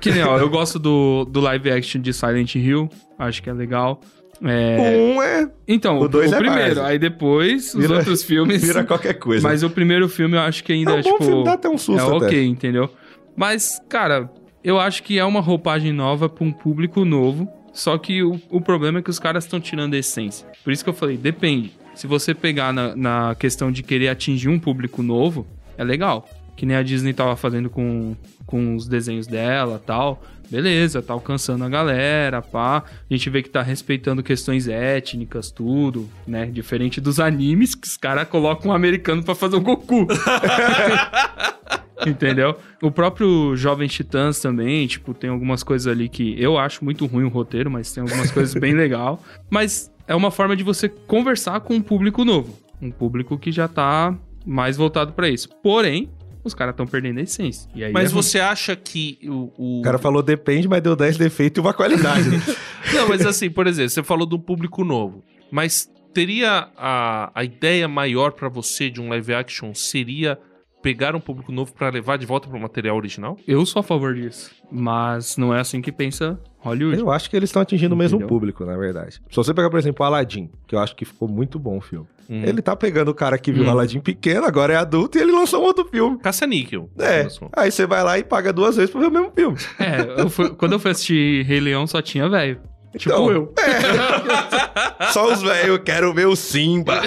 Que nem, ó, eu gosto do, do live action de Silent Hill, acho que é legal. É, Um é. Então, o dois o é primeiro, mais. aí depois os Vira- outros filmes. Vira qualquer coisa. Mas o primeiro filme eu acho que ainda É um é, bom tipo. filme, dá até um susto É até. ok, entendeu? Mas, cara, eu acho que é uma roupagem nova pra um público novo. Só que o, o problema é que os caras estão tirando a essência. Por isso que eu falei, depende. Se você pegar na, na questão de querer atingir um público novo, é legal. Que nem a Disney tava fazendo com, com os desenhos dela tal. Beleza, tá alcançando a galera, pá. A gente vê que tá respeitando questões étnicas, tudo, né? Diferente dos animes, que os caras colocam um americano pra fazer o Goku. Entendeu? O próprio Jovem Titãs também, tipo, tem algumas coisas ali que eu acho muito ruim o roteiro, mas tem algumas coisas bem legal. Mas é uma forma de você conversar com um público novo. Um público que já tá mais voltado pra isso. Porém, os caras estão perdendo a essência. E aí Mas é ruim. você acha que o. o- O cara falou depende, mas deu 10 defeitos e uma qualidade. né? Não, mas assim, por exemplo, você falou do público novo. Mas teria a, a ideia maior pra você de um live action seria pegar um público novo pra levar de volta pro material original? Eu sou a favor disso. Mas não é assim que pensa Hollywood. Eu acho que eles estão atingindo o mesmo público, na verdade. Se você pegar, por exemplo, o Aladdin, que eu acho que ficou muito bom o filme. Hum. Ele tá pegando o cara que viu Hum. o Aladdin pequeno, agora é adulto, e ele lançou um outro filme. Caça-níquel. É, aí você vai lá e paga duas vezes pra ver o mesmo filme. É, eu fui- quando eu fui assistir Rei Leão só tinha velho. Tipo Então, eu. Só os velhos, eu quero ver o Simba.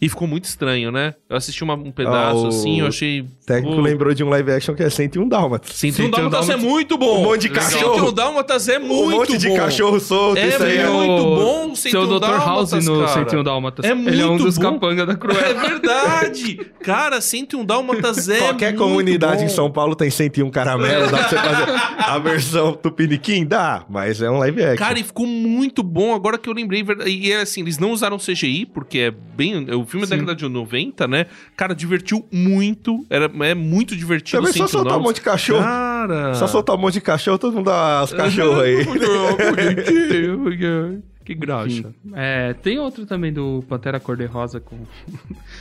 E ficou muito estranho, né? Eu assisti uma- um pedaço Ah, assim, eu achei. O técnico Pô, lembrou de um live action que é 101 Dálmatas. 101 Dálmatas é muito bom. Um monte de cachorro. 101 Dálmatas é muito um monte de bom. cachorro solto, É isso aí é... muito bom, Seu 101 Dr. House no cara. 101 Dálmatas. É Ele é um muito dos bom. capanga da É Cruella. verdade! Cara, 101 Dálmatas é Qualquer muito comunidade bom. em São Paulo tem 101 caramelo, dá pra você fazer a versão tupiniquim? Dá, mas é um live action. Cara, e ficou muito bom agora que eu lembrei. E é assim, eles não usaram CGI, porque é bem. O filme é da década de 90, né? Cara, divertiu muito. Era, é muito divertido. Também só 101 soltar um monte de cachorro. Cara. Só soltar um monte de cachorro, todo mundo dá os cachorros aí. que graxa. É, tem outro também do Pantera Cor-de-Rosa com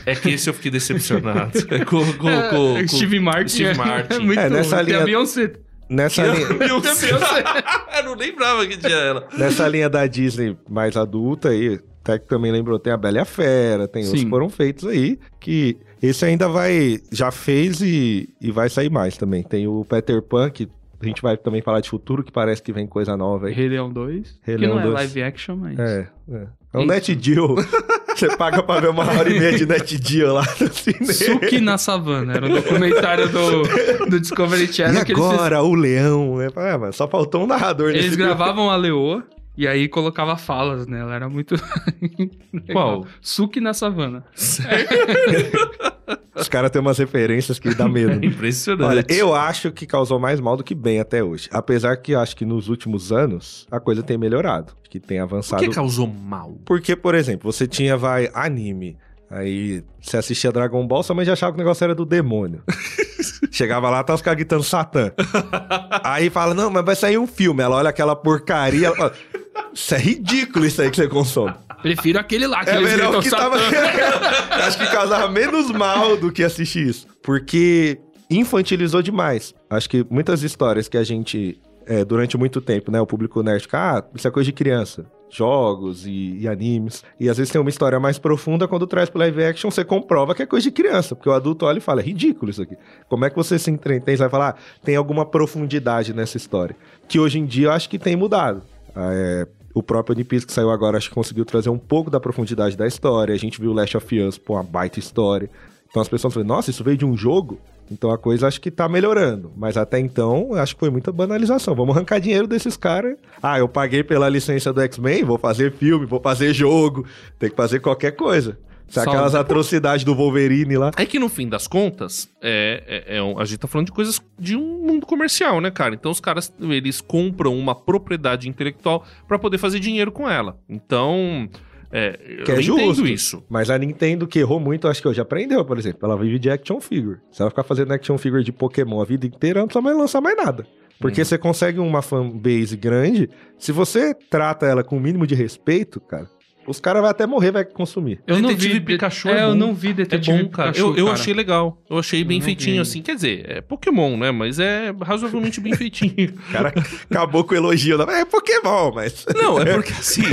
É que esse eu fiquei decepcionado. É com, com, com, É, com- Steve Martin. Steve é- Martin. É, muito É, nessa Tem linha- a Beyoncé. Nessa linha, eu não lembrava que tinha ela. nessa linha da Disney mais adulta aí, até que também lembrou, tem a Bela e a Fera, tem outros Sim. que foram feitos aí, que esse ainda vai, já fez e, e vai sair mais também. Tem o Peter Pan, que a gente vai também falar de futuro, que parece que vem coisa nova aí. Rei Leão 2. Rei que Leão não é 2. live action, mas... É, é. É um Isso. Net Deal. Você paga pra ver uma hora e meia de Net Deal lá no cinema. Suki na Savana. Era o documentário do, do Discovery E Channel. que eles, fiz- agora, o leão. É, ah, mas só faltou um narrador eles filme. gravavam a leoa e aí colocava falas nela. Era muito... Qual? Suki na Savana. Os caras têm umas referências que dá medo. É impressionante. Olha, eu acho que causou mais mal do que bem até hoje. Apesar que eu acho que nos últimos anos a coisa tem melhorado. Que tem Por avançado. que causou mal? Porque, por exemplo, você tinha, vai, anime. Aí você assistia Dragon Ball, sua mãe já achava que o negócio era do demônio. Chegava lá, tá os caras gritando Satã. Aí fala, não, mas vai sair um filme. Ela olha aquela porcaria, ela fala, isso é ridículo isso aí que você consome. Prefiro aquele lá que É melhor que tava... Acho que causava menos mal do que assistir isso. Porque infantilizou demais. Acho que muitas histórias que a gente, é, durante muito tempo, né, o público nerd fica, ah, isso é coisa de criança. Jogos e, e animes. E às vezes tem uma história mais profunda, quando traz pro live action, você comprova que é coisa de criança. Porque o adulto olha e fala, é ridículo isso aqui. Como é que você se entretém? Você vai falar, ah, tem alguma profundidade nessa história. Que hoje em dia eu acho que tem mudado. Ah, é, o próprio One Piece que saiu agora, acho que conseguiu trazer um pouco da profundidade da história. A gente viu Last of Us, pô, uma baita história. Então as pessoas falam, nossa, isso veio de um jogo? Então a coisa acho que tá melhorando. Mas até então, acho que foi muita banalização. Vamos arrancar dinheiro desses caras. Ah, eu paguei pela licença do X-Men, vou fazer filme, vou fazer jogo, tem que fazer qualquer coisa. Só- aquelas atrocidades do Wolverine lá. É que no fim das contas, é, é- é a gente tá falando de coisas de um mundo comercial, né, cara? Então os caras, eles compram uma propriedade intelectual pra poder fazer dinheiro com ela. Então, é, Que eu é justo. isso. Mas a Nintendo, que errou muito, acho que hoje aprendeu, por exemplo. Ela vive de action figure. Se ela ficar fazendo action figure de Pokémon a vida inteira, ela não precisa mais lançar mais nada. Porque você consegue uma fanbase grande, se você trata ela com o mínimo de respeito, cara, os caras vão até morrer, vai consumir. Eu não Detetive vi... Pikachu é, é eu bom. não vi É Detetive bom, cara. Pikachu, eu, eu cara. achei legal. Eu achei bem não feitinho, vi. assim. Quer dizer, é Pokémon, né? Mas é razoavelmente bem feitinho. O cara acabou com o elogio. da- É Pokémon, mas... Não, é porque assim.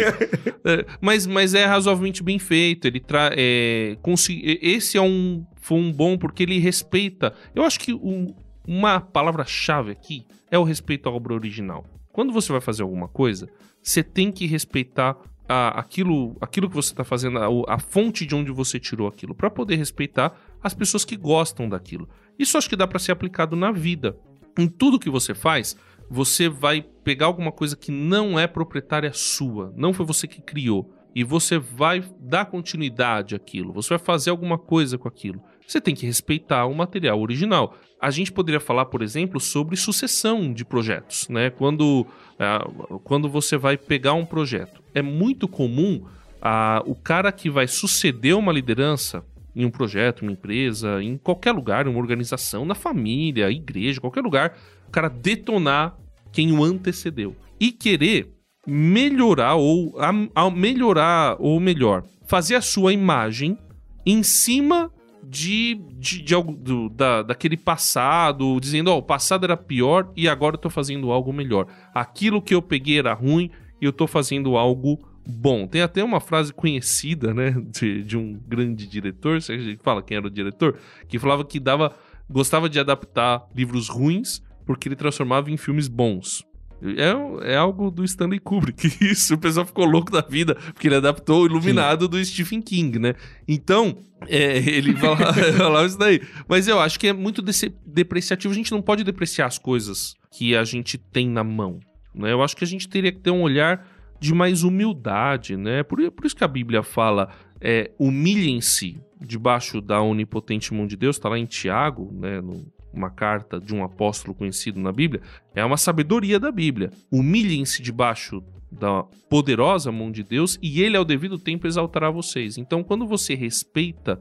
é, mas, mas é razoavelmente bem feito. Ele tra é, consi- Esse é um. Foi um bom porque ele respeita. Eu acho que o- uma palavra-chave aqui é o respeito à obra original. Quando você vai fazer alguma coisa, você tem que respeitar a- aquilo, aquilo que você está fazendo, a, a fonte de onde você tirou aquilo, para poder respeitar as pessoas que gostam daquilo. Isso acho que dá para ser aplicado na vida. Em tudo que você faz, você vai pegar alguma coisa que não é proprietária sua, não foi você que criou, e você vai dar continuidade àquilo, você vai fazer alguma coisa com aquilo. Você tem que respeitar o material original. A gente poderia falar, por exemplo, sobre sucessão de projetos, né? Quando, ah, quando você vai pegar um projeto, é muito comum ah, o cara que vai suceder uma liderança em um projeto, uma empresa, em qualquer lugar, em uma organização, na família, igreja, qualquer lugar, o cara detonar quem o antecedeu e querer melhorar ou a, a melhorar ou melhor fazer a sua imagem em cima de, de, de algo do- da, daquele passado, dizendo, ó, o passado era pior e agora eu tô fazendo algo melhor. Aquilo que eu peguei era ruim e eu tô fazendo algo bom. Tem até uma frase conhecida, né, de, de um grande diretor, se a gente fala quem era o diretor, que falava que dava gostava de adaptar livros ruins porque ele transformava em filmes bons. É, é algo do Stanley Kubrick. Isso, o pessoal ficou louco da vida, porque ele adaptou o Iluminado do Stephen King, né? Então, é, ele falava, falava isso daí. Mas eu acho que é muito depreciativo. A gente não pode depreciar as coisas que a gente tem na mão. Né? Eu acho que a gente teria que ter um olhar de mais humildade, né? Por, por isso que a Bíblia fala: é, humilhem-se debaixo da onipotente mão de Deus, tá lá em Tiago, né? no- uma carta de um apóstolo conhecido na Bíblia, é uma sabedoria da Bíblia. Humilhem-se debaixo da poderosa mão de Deus e ele ao devido tempo exaltará vocês. Então, quando você respeita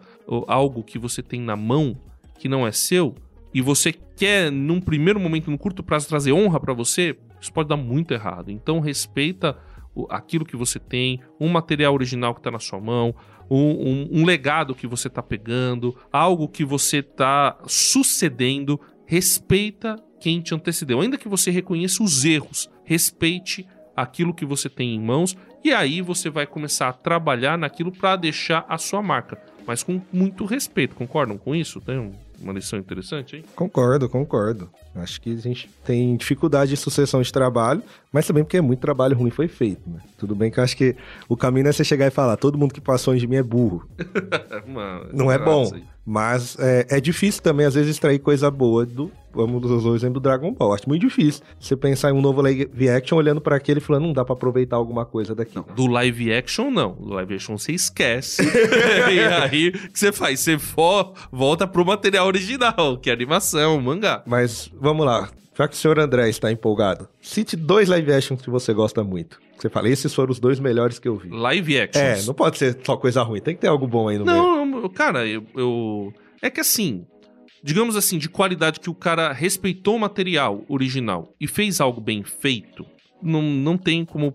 algo que você tem na mão que não é seu e você quer num primeiro momento, num curto prazo trazer honra pra você, isso pode dar muito errado. Então, respeita aquilo que você tem, um material original que tá na sua mão, um, um- um legado que você tá pegando, algo que você tá sucedendo, respeita quem te antecedeu. Ainda que você reconheça os erros, respeite aquilo que você tem em mãos e aí você vai começar a trabalhar naquilo para deixar a sua marca, mas com muito respeito. Concordam com isso? Tem um- uma lição interessante, hein? Concordo, concordo. Acho que a gente tem dificuldade de sucessão de trabalho, mas também porque muito trabalho ruim foi feito, né? Tudo bem que eu acho que o caminho é você chegar e falar, todo mundo que passou antes de mim é burro. Uma- Não é bom. aí. Mas é, é difícil também, às vezes, extrair coisa boa do. Vamos usar o exemplo do Dragon Ball. Acho muito difícil você pensar em um novo live action olhando pra aquele e falando, não dá pra aproveitar alguma coisa daqui. Do live action, não. Do live action você esquece. e aí, o que você faz? Você vo- volta pro material original, que é animação, mangá. Mas vamos lá. Já que o senhor André está empolgado, cite dois live actions que você gosta muito. Você fala, esses foram os dois melhores que eu vi. Live É, actions. não pode ser só coisa ruim, tem que ter algo bom aí no meio. Não, não, cara, eu, eu- É que assim, digamos assim, de qualidade que o cara respeitou o material original e fez algo bem feito, não, não tem como.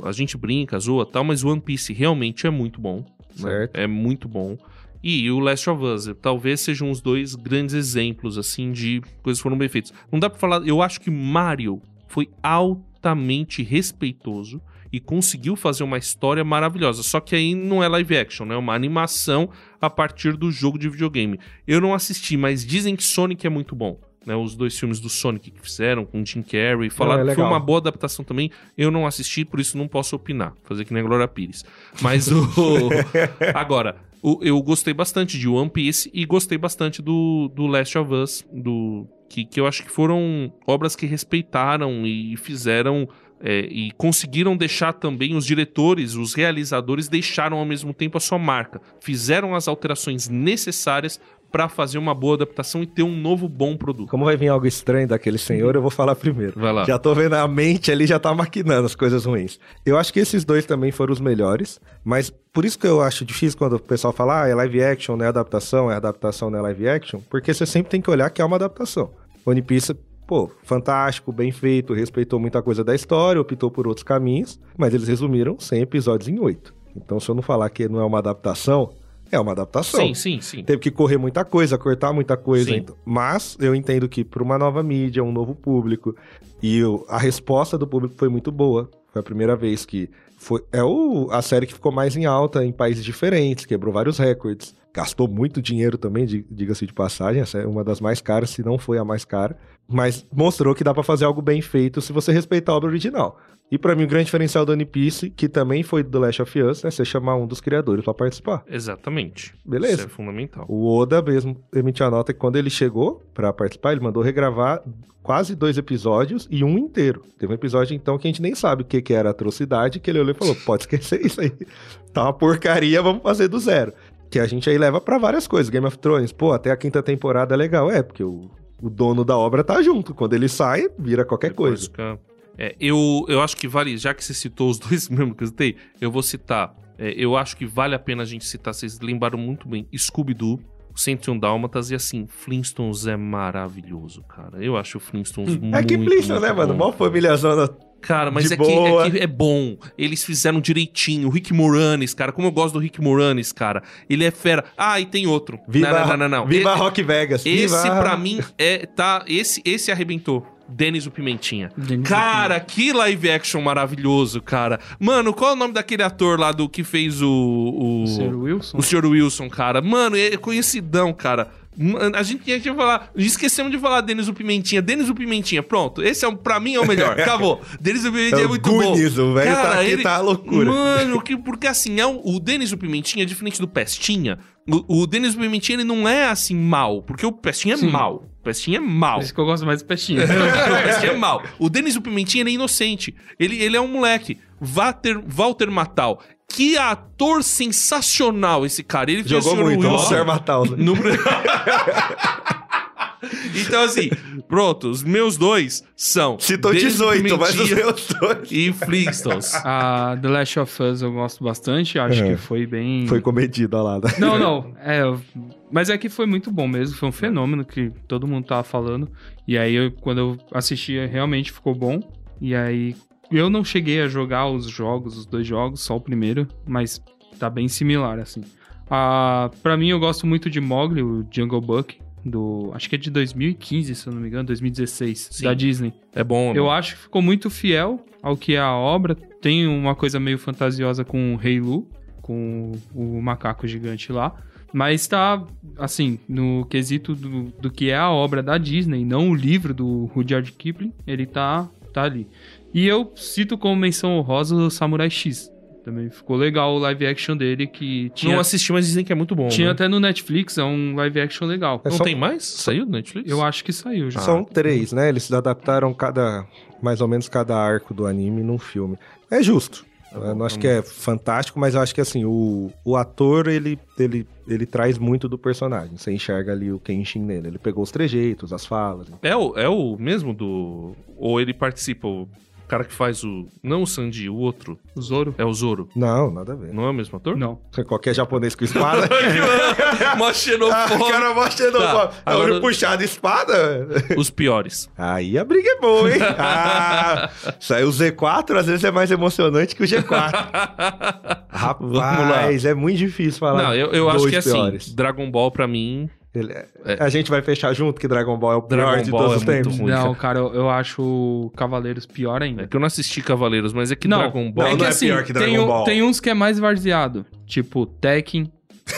A gente brinca, zoa tal, mas One Piece realmente é muito bom. né? Certo. É muito bom. E o Last of Us, talvez sejam os dois grandes exemplos, assim, de coisas que foram bem feitas. Não dá pra falar. Eu acho que Mario foi altamente respeitoso e conseguiu fazer uma história maravilhosa. Só que aí não é live action, né? É uma animação a partir do jogo de videogame. Eu não assisti, mas dizem que Sonic é muito bom. Né, os dois filmes do Sonic que fizeram com Jim Carrey, falaram é que foi uma boa adaptação também. Eu não assisti, por isso não posso opinar. Fazer que nem a Glória Pires. Mas o. Agora, o- eu gostei bastante de One Piece e gostei bastante do, do Last of Us, do, que, que eu acho que foram obras que respeitaram e fizeram. É, e conseguiram deixar também os diretores, os realizadores, deixaram ao mesmo tempo a sua marca. Fizeram as alterações necessárias para fazer uma boa adaptação e ter um novo bom produto. Como vai vir algo estranho daquele senhor, eu vou falar primeiro. Vai lá. Já tô vendo a mente ali, já tá maquinando as coisas ruins. Eu acho que esses dois também foram os melhores, mas por isso que eu acho difícil quando o pessoal fala, ah, é live action, não é adaptação, é adaptação, não é live action, porque você sempre tem que olhar que é uma adaptação. One Piece, pô, fantástico, bem feito, respeitou muita coisa da história, optou por outros caminhos, mas eles resumiram 100 episódios em 8. Então, se eu não falar que não é uma adaptação, é uma adaptação. Sim, sim, sim. Teve que correr muita coisa, cortar muita coisa. Sim. então. Mas eu entendo que para uma nova mídia, um novo público, e o- a resposta do público foi muito boa. Foi a primeira vez que foi. É o, a série que ficou mais em alta em países diferentes, quebrou vários recordes. Gastou muito dinheiro também, di- diga-se de passagem. Essa é uma das mais caras, se não foi a mais cara. Mas mostrou que dá para fazer algo bem feito se você respeitar a obra original. E para mim, o grande diferencial do One Piece, que também foi do Last of Us, é você chamar um dos criadores para participar. Exatamente. Beleza. Isso é fundamental. O Oda mesmo emitiu a nota que quando ele chegou pra participar, ele mandou regravar quase dois episódios e um inteiro. Teve um episódio, então, que a gente nem sabe o que, que era atrocidade, que ele olhou e falou, pode esquecer isso aí. Tá uma porcaria, vamos fazer do zero. Que a gente aí leva pra várias coisas. Game of Thrones, pô, até a quinta temporada é legal. É, porque o, o dono da obra tá junto. Quando ele sai, vira qualquer Depois coisa. É, eu, eu acho que vale, já que você citou os dois mesmo que eu citei, eu vou citar. é, eu acho que vale a pena a gente citar, vocês lembraram muito bem, Scooby-Doo, 101 Dálmatas, e assim, Flintstones é maravilhoso, cara. Eu acho o Flintstones muito, É que Flintstone, muito né, mano? Mó família zona Cara, mas é que, é que é bom. Eles fizeram direitinho. O Rick Moranis, cara. Como eu gosto do Rick Moranis, cara. Ele é fera. Ah, e tem outro. Viva, não, não, não, não. Viva E- Rock Vegas. Esse, Viva... pra mim, é. Tá, esse, esse arrebentou. Denis o Pimentinha. Denis o cara, que live action maravilhoso, cara. Mano, qual é o nome daquele ator lá do que fez o. O, O Sr. Wilson? o Sr. Wilson, cara. Mano, é conhecidão, cara. A gente tinha que falar. Esquecemos de falar Denis o Pimentinha. Denis o Pimentinha, pronto. Esse é, o- pra mim é o melhor. Acabou. Denis o Pimentinha É é, o muito Goonies, bom. o velho tá aqui, tá loucura. Mano, que, porque assim, é um- o Denis o Pimentinha, diferente do Pestinha, o, o Denis o Pimentinha ele não é assim mal. Porque o Pestinha é Sim. mal. O Pestinha é mal. Por isso que eu gosto mais do peixinho. Esse é mal. O Denis o Pimentinha ele é inocente. Ele, ele é um moleque. Walter, Walter Matal. Que ator sensacional esse cara. Ele fez Jogou muito, o. Sr. No... então, assim, pronto, os meus dois são. Citou Denis o 18, mas os meus dois. E Flintstones. A The Last of Us eu gosto bastante, acho É. que foi bem... Foi comedido, olha lá. Não, não, é... Mas é que foi muito bom mesmo, foi um fenômeno que todo mundo tava falando. E aí, eu- quando eu assisti, realmente ficou bom. E aí, eu não cheguei a jogar os jogos, os dois jogos, só o primeiro, mas tá bem similar, assim. Ah, pra mim, eu gosto muito de Mowgli, o Jungle Book, do... Acho que é de 2015, se eu não me engano, 2016, Sim. da Disney. É bom, Eu acho que ficou muito fiel ao que é a obra. Tem uma coisa meio fantasiosa com o Rei Lu, com o macaco gigante lá. Mas tá, assim, no quesito do, do que é a obra da Disney, não o livro do Rudyard Kipling, ele tá, tá ali. E eu cito como menção honrosa o Samurai X. Também ficou legal o live action dele, que tinha, Não assisti, mas dizem que é muito bom. tinha né? até no Netflix, é um live action legal. É Não só- tem mais? Saiu do Netflix? Eu acho que saiu já. São três, né? Eles adaptaram cada. Mais ou menos cada arco do anime num filme. É justo. Eu não acho que é fantástico, mas eu acho que assim, o, o ator, ele, ele, ele traz muito do personagem. Você enxerga ali o Kenshin nele. Ele pegou os trejeitos, as falas. É o, é o mesmo do. Ou ele participa, cara que faz o. Não o Sanji, o outro. O Zoro? É o Zoro. Não, nada a ver. Não é o mesmo ator? Não. Qualquer japonês com espada. Mó ah, xenofóbico. cara, mostra de Tá, novo. agora- Olho puxado espada. Os piores. Aí a briga é boa, hein? Ah, saiu o Z4, às vezes é mais emocionante que o G4. Rapaz, é muito difícil falar. Não, eu, eu acho que assim, piores. Dragon Ball pra mim. Ele é- A gente vai fechar junto que Dragon Ball é o pior Dragon de Ball todos é os tempos. ruim. Não, cara, eu, eu acho Cavaleiros pior ainda. É que eu não assisti Cavaleiros, mas é que não, Dragon Ball. é Não, que não é assim, pior que Dragon tem, Ball. tem uns que é mais varzeado. Tipo, Tekken,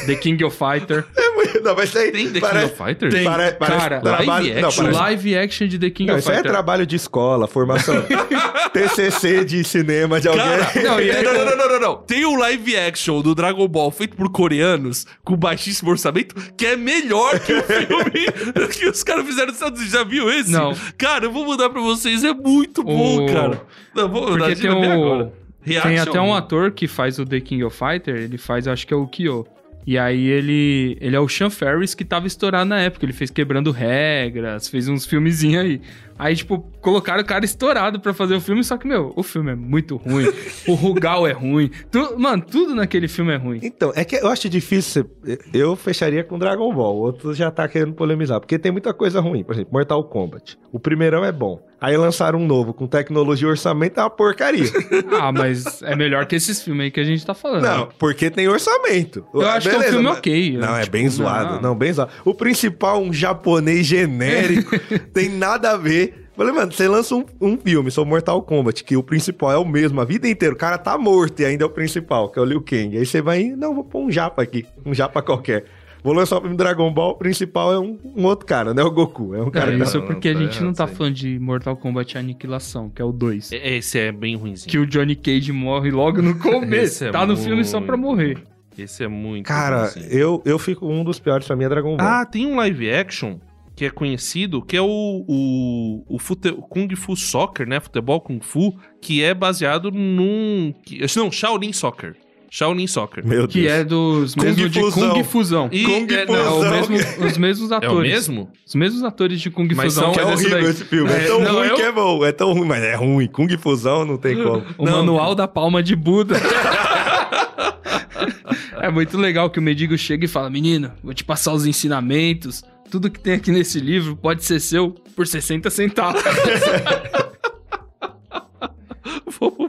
The King of Fighter. É Não, mas isso aí Tem The King parece- of Fighters? Tem, pare- parece Cara, trabalho... live não, action, parece- Live action de The King não, of isso aí é Fighter. trabalho de escola, formação. TCC de cinema de alguém. Cara, Não, aí- não, não, não, não, não, não. Tem um live action do Dragon Ball feito por coreanos, com baixíssimo orçamento, que é melhor que o filme que os caras fizeram nos Estados Unidos. Já viu esse? Não. Cara, eu vou mandar pra vocês, é muito bom, O- cara. Não, vou Porque tem, o... agora. tem Reaction. até um ator que faz o The King of Fighter, ele faz, acho que é o Kyo. E aí ele, ele é o Sean Ferris que tava estourado na época. Ele fez Quebrando Regras, fez uns filmezinhos aí. Aí, tipo, colocaram o cara estourado pra fazer o filme, só que, meu, o filme é muito ruim. o Rugal é ruim. Tu- mano, tudo naquele filme é ruim. Então, é que eu acho difícil. Eu fecharia com Dragon Ball. O outro já tá querendo polemizar. Porque tem muita coisa ruim. Por exemplo, Mortal Kombat. O primeirão é bom. Aí lançaram um novo com tecnologia e orçamento, é uma porcaria. Ah, mas é melhor que esses filmes aí que a gente tá falando. Não, porque tem orçamento. Eu acho que é um filme mas- ok. Não, é Tipo, bem zoado. não. Não, bem zoado. O principal, um japonês genérico, tem nada a ver. Falei, mano, você lança um, um filme sobre Mortal Kombat, que o principal é o mesmo a vida inteira. O cara tá morto e ainda é o principal, que é o Liu Kang. Aí você vai, não, vou pôr um japa aqui. Um japa qualquer. Vou lançar o filme Dragon Ball, o principal é um, um outro cara, não é o Goku. É um cara É que isso Não, porque a tá gente não errado tá falando de Mortal Kombat Aniquilação, que é o 2. É- Esse é bem ruimzinho. Que o Johnny Cage morre logo no começo. Esse é tá no filme só pra muito morrer. Esse é muito Cara, eu, eu fico um dos piores pra mim é Dragon Ball. Ah, tem um live action que é conhecido, que é o, o, o, fute- Kung Fu Soccer, né? Futebol Kung Fu, que é baseado num... que- não, Shaolin Soccer. Shaolin Soccer. Meu Que Deus. é dos Kung mesmos de Fusão. Kung Fusão. E- Kung é, Fu não, É o Fusão. mesmo- os mesmos É atores. o mesmo? Os mesmos atores de Kung Mas Fusão. são- Que é horrível daí. esse filme. É, É, tão não, ruim eu- que é bom. É tão ruim, mas é ruim. Kung Fusão não tem como. O manual da palma de Buda. é muito legal que o mendigo chega e fala: Menino, vou te passar os ensinamentos. Tudo que tem aqui nesse livro pode ser seu por 60 centavos.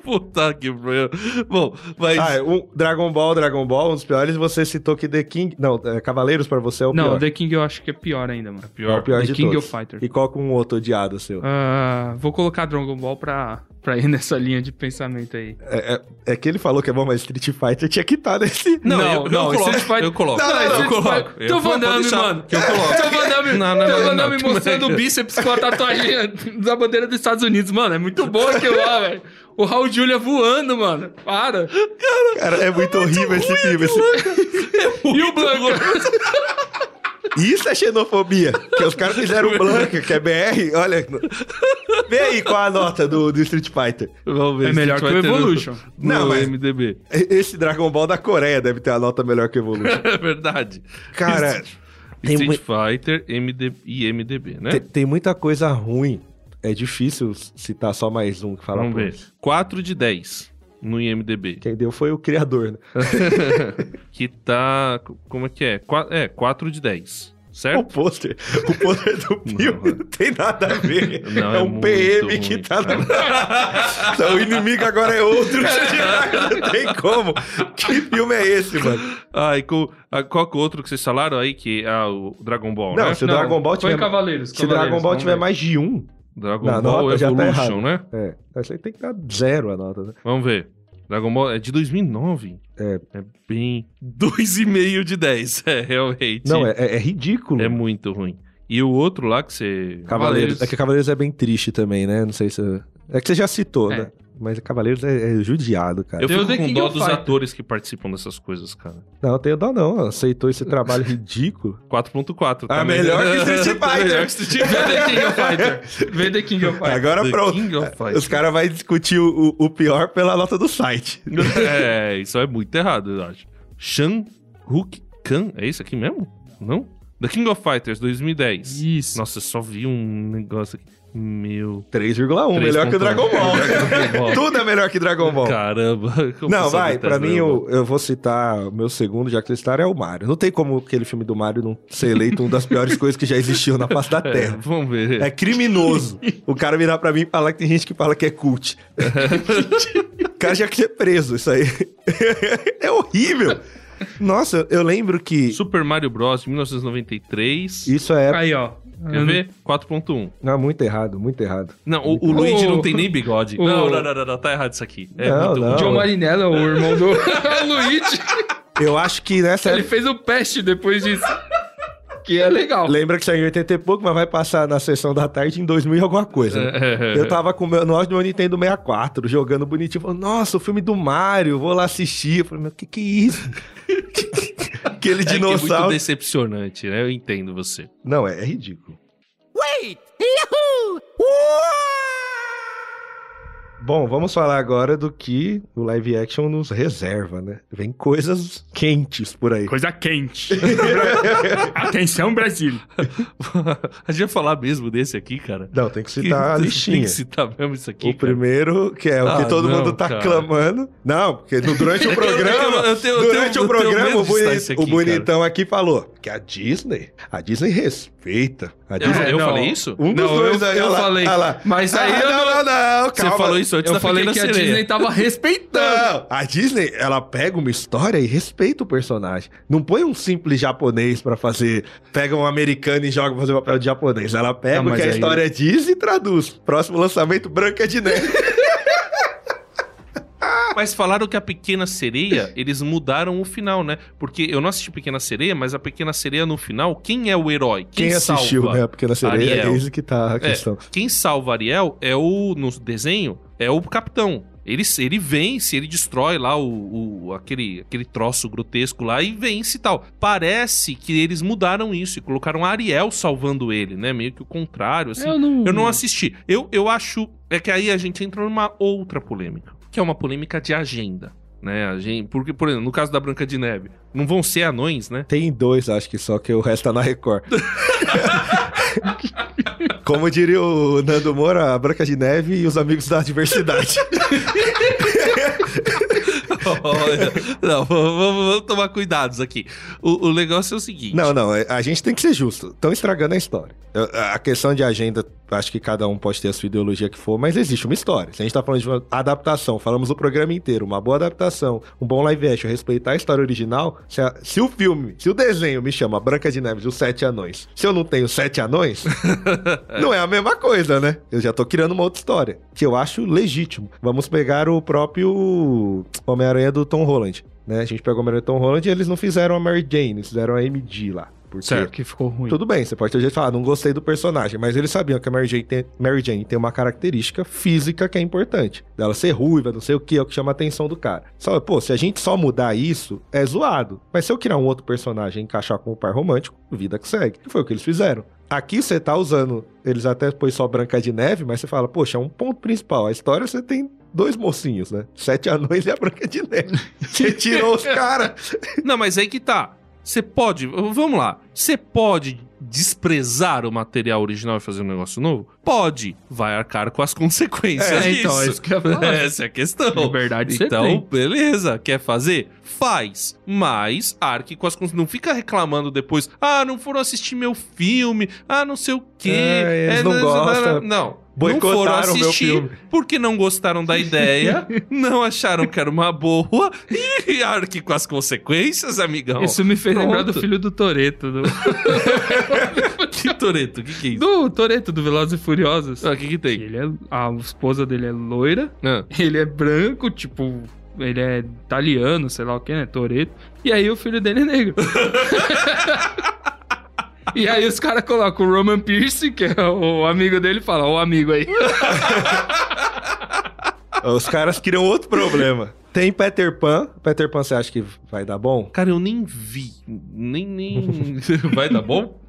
Puta que pariu. Bom, mas. Ah, é, um Dragon Ball, Dragon Ball, um dos piores, você citou que The King. Não, é, Cavaleiros pra você é o Não, pior. The King eu acho que é pior ainda, mano. É pior. o pior The de King todos. of Fighter. E qual com um outro odiado seu? Ah, vou colocar Dragon Ball pra, pra ir nessa linha de pensamento aí. É, é- é que ele falou que é bom, mas Street Fighter tinha que estar nesse. Não, Não, eu, eu não, coloco. Street Fighter- Eu coloco. Não, não, não, eu Street coloco. Fighter- Eu Teu Van Damme, mano. Eu coloco. Teu Van Damme, Não, não, teu não, Van não, Damme não, mostrando o bíceps com a tatuagem da bandeira dos Estados Unidos. Mano, é muito bom aquilo lá, velho. O Raul Julia voando, mano. Para. Cara, é muito horrível esse filme. esse- E o Blanca? Isso é xenofobia. Que os caras fizeram o Blanca, que é BR. Olha. Vê aí qual a nota do, do Street Fighter. Vamos ver É melhor que o no- Evolution. No, Não, mas- MDB. Esse Dragon Ball da Coreia deve ter a nota melhor que o Evolution. É verdade. Cara, tem, Street Fighter MD... e MDB, né? tem, tem muita coisa ruim. É difícil citar só mais um que fala Vamos ver. 4 de 10 no IMDB. Quem deu foi o criador, né? Que tá. Como é que é? Qua- É, 4 de 10. O Certo? pôster. O pôster do filme não, tem nada a ver. Não, é é um muito PM que tá na... Então, o inimigo agora é outro. não tem como. Que filme é esse, mano? Ah, e com, ah, qual que é o outro que vocês falaram aí? Que é o Dragon Ball, Não, né? se o Dragon Ball Foi tiver... Cavaleiros. Se Cavaleiros, Dragon Ball tiver ver. mais de um, Dragon na Ball tá Evolution, errado. né? é. Isso aí tem que dar zero a nota, né? Vamos ver. Dragon Ball é de 2009. É. É bem. 2,5 de 10. É, realmente. Não, é, é- é ridículo. É muito ruim. E o outro lá que você. Cavaleiros. É que Cavaleiros é bem triste também, né? Não sei se. É que você já citou, É. né? Mas Cavaleiros é, é judiado, cara. Eu o fico The com King dó dos Fighter. atores que participam dessas coisas, cara. Não, tenho dó não. Aceitou esse trabalho ridículo. 4.4. Ah, melhor que Street Tá Fighter. melhor que Street Vê Fighter. The King of Fighter. Vê The King of Fighter. Agora The pronto. King of Fighters. Os caras vão discutir o, o pior pela nota do site. é, isso é muito errado, eu acho. Shan Hook Khan, é isso aqui mesmo? Não? The King of Fighters 2010. Isso. Nossa, eu só vi um negócio aqui. Meu. 3,1, melhor que o 3,1. Dragon Ball. Tudo é melhor que Dragon Ball. Caramba. como Não, você vai, pra mim eu, eu vou citar o meu segundo, já que eles é o Mario. Não tem como aquele filme do Mario não ser eleito uma das piores coisas que já existiu na face da É, Terra. vamos ver. É criminoso o cara virar pra mim e falar que tem gente que fala que é cult. o cara já quer ser preso, isso aí. é horrível. Nossa, eu lembro que Super Mario Bros. de 1993. isso é. Aí, ó. Quer ver? 4.1. Não, muito errado, muito errado. Não, o, o Luigi não tem nem bigode. Não, não, não, não, não, tá errado isso aqui. É Não, muito não. John Marinella, o irmão do Luigi. Eu acho que nessa Ele fez o Pest depois disso. Que é legal. Lembra que saiu em 80 e pouco, mas vai passar na sessão da tarde em 2000 e alguma coisa. né? É, Eu tava com o meu, no auge do meu Nintendo 64, jogando bonitinho. Falando, nossa, o filme do Mario, vou lá assistir. Eu falei, meu, que que é isso? Aquele É que é muito dinossauro. decepcionante, né? Eu entendo você. Não, é, é ridículo. Bom, vamos falar agora do que o live action nos reserva, né? Vem coisas quentes por aí. Coisa quente. Atenção, Brasil. a gente vai falar mesmo desse aqui, cara? Não, tem que citar a Tem listinha. que citar mesmo isso aqui, O cara. primeiro, que é o que Ah, todo não, mundo tá cara. clamando. Não, porque durante o É que eu- programa, eu tenho- eu durante tenho- o eu tenho programa, o, de citar boni- isso aqui, o bonitão aqui falou que a Disney, a Disney respeita. A Disney, eu não. falei isso? um dos Não, dois eu- aí, eu lá, falei. lá. Mas aí ah, eu não, não- não, não, Você calma. falou isso antes Eu da falei Pequena que a. Disney tava respeitando. Não, a Disney, ela pega uma história e respeita o personagem. Não põe um simples japonês pra fazer, pega um americano e joga pra fazer papel de japonês. Ela pega Não, o que a aí- história diz e traduz. Próximo lançamento, Branca de Neve. Mas falaram que a Pequena Sereia, eles mudaram o final, né? Porque eu não assisti Pequena Sereia, mas a Pequena Sereia no final, quem é o herói? Quem, Quem assistiu, salva? né? Porque na sereia Ariel. é isso que tá a É, questão. quem salva Ariel é o, no desenho, é o capitão. Ele, ele vence, ele destrói lá o, o- aquele, aquele troço grotesco lá e vence e tal. Parece que eles mudaram isso e colocaram a Ariel salvando ele, né? Meio que o contrário, assim. Eu não- Eu não assisti. Eu, eu acho. É que aí a gente entra numa outra polêmica. Que é uma polêmica de agenda. Né? A gente, porque, por exemplo, no caso da Branca de Neve, não vão ser anões, né? Tem dois, acho que só, que o resto tá na Record. Como diria o Nando Moura, a Branca de Neve e os amigos da diversidade. Olha, não, vamos, vamos tomar cuidados aqui. O, o negócio é o seguinte. Não, não, é- a gente tem que ser justo. Estão estragando a história. A questão de agenda, acho que cada um pode ter a sua ideologia que for, mas existe uma história. Se a gente tá falando de uma adaptação, falamos o programa inteiro, uma boa adaptação, um bom live action, respeitar a história original, se, a- se o filme, se o desenho me chama Branca de Neves e os Sete Anões, se eu não tenho Sete Anões, não é a mesma coisa, né? Eu já tô criando uma outra história, que eu acho legítimo. Vamos pegar o próprio Homem-Aranha do Tom Holland. Né? A gente pegou o Homem-Aranha do Tom Holland e eles não fizeram a Mary Jane, eles fizeram a MG lá. Porque Certo. Que ficou ruim. tudo bem, você pode ter jeito de falar, não gostei do personagem, mas eles sabiam que a Mary Jane, tem, Mary Jane tem uma característica física que é importante. Dela ser ruiva, não sei o que, é o que chama a atenção do cara. Só, pô, se a gente só mudar isso, é zoado. Mas se eu criar um outro personagem e encaixar com o par romântico, vida que segue. E foi o que eles fizeram. Aqui você tá usando, eles até pôs só Branca de Neve, mas você fala, poxa, é um ponto principal. A história você tem dois mocinhos, né? Sete anões e a Branca de Neve. Você tirou os caras. Não, mas aí que tá. Você pode. Vamos lá. Você pode desprezar o material original e fazer um negócio novo? Pode. Vai arcar com as consequências É, disso. então, é isso que eu falar. Essa é a questão. Liberdade Então, tem. beleza. Quer fazer? Faz. Mas arque com as consequências. Não fica reclamando depois. Ah, não foram assistir meu filme. Ah, não sei o quê. É, eles não não, gostam. Não. Boicotaram não foram assistir porque não gostaram da ideia, não acharam que era uma boa e arque com as consequências, amigão. Isso me fez lembrar do Pronto. filho do Toreto. Do, Que Toreto, o que, que é isso? do Toreto, do Velozes e Furiosos. Ah, O que, que tem? Ele é, a esposa dele é loira, Ah, ele é branco, tipo, ele é italiano, sei lá o que, né? Toreto. E aí o filho dele é negro. e aí os caras colocam o Roman Pierce, que é o amigo dele, e fala, ó, o amigo aí. Os caras criam outro problema. Tem Peter Pan. Peter Pan, você acha que vai dar bom? cara, eu nem vi. Nem, nem. Vai dar bom?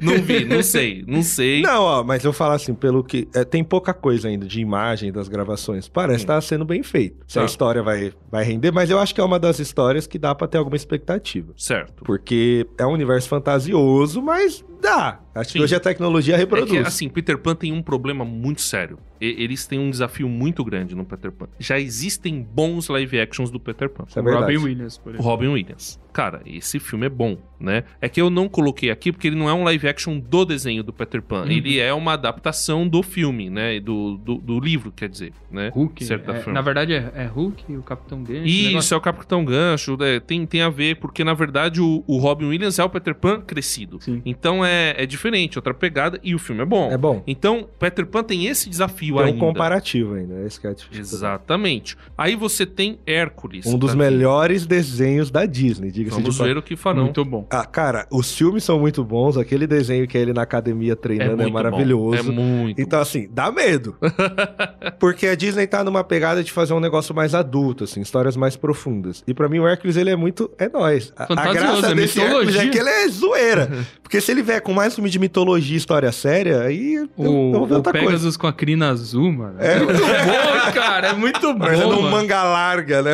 Não vi, não sei, não sei. Não, ó, mas eu falo assim, pelo que. é, tem pouca coisa ainda de imagem das gravações. Parece estar sendo bem feito. Se a Tá. história vai, vai render, mas eu acho que é uma das histórias que dá pra ter alguma expectativa. Certo. Porque é um universo fantasioso, mas dá. Acho Sim. que hoje a tecnologia É reproduz. que, assim, Peter Pan tem um problema muito sério. E- eles têm um desafio muito grande no Peter Pan. Já existem bons live actions do Peter Pan. Isso é verdade. Robin Williams, por exemplo. Robin Williams. Cara, esse filme é bom, né? É que eu não coloquei aqui porque ele não é um live action do desenho do Peter Pan. Ele é uma adaptação do filme, né? Do, do, do livro, quer dizer, né? Hulk. De certa é- forma. na verdade é, é Hulk e o Capitão Gancho. Isso, é o Capitão Gancho, né? tem, tem a ver, porque na verdade o, o Robin Williams é o Peter Pan crescido. Sim. Então é, é diferente, outra pegada, e o filme é bom. É bom. Então, Peter Pan tem esse desafio Tem um ainda. comparativo ainda. É que é difícil. Exatamente. Aí você tem Hércules. Um dos melhores desenhos da Disney, diga-se de Vamos ver o que farão. Muito bom. Ah, cara, os filmes são muito bons. Aquele desenho que é ele na academia treinando é, muito maravilhoso. bom. É muito Então, assim, dá medo. Porque a Disney tá numa pegada de fazer um negócio mais adulto, assim, histórias mais profundas. E pra mim o Hércules, ele é muito... É nóis. A, a Fantasioso, graça é desse mitologia. Hércules é que ele é zoeira. Porque se ele vier com mais filme de mitologia e história séria, aí eu, eu O, vou ver o outra coisa. Pegasus com a crina azul, mano. É. muito bom, cara. É muito bom. Parecendo um mano. manga larga, né?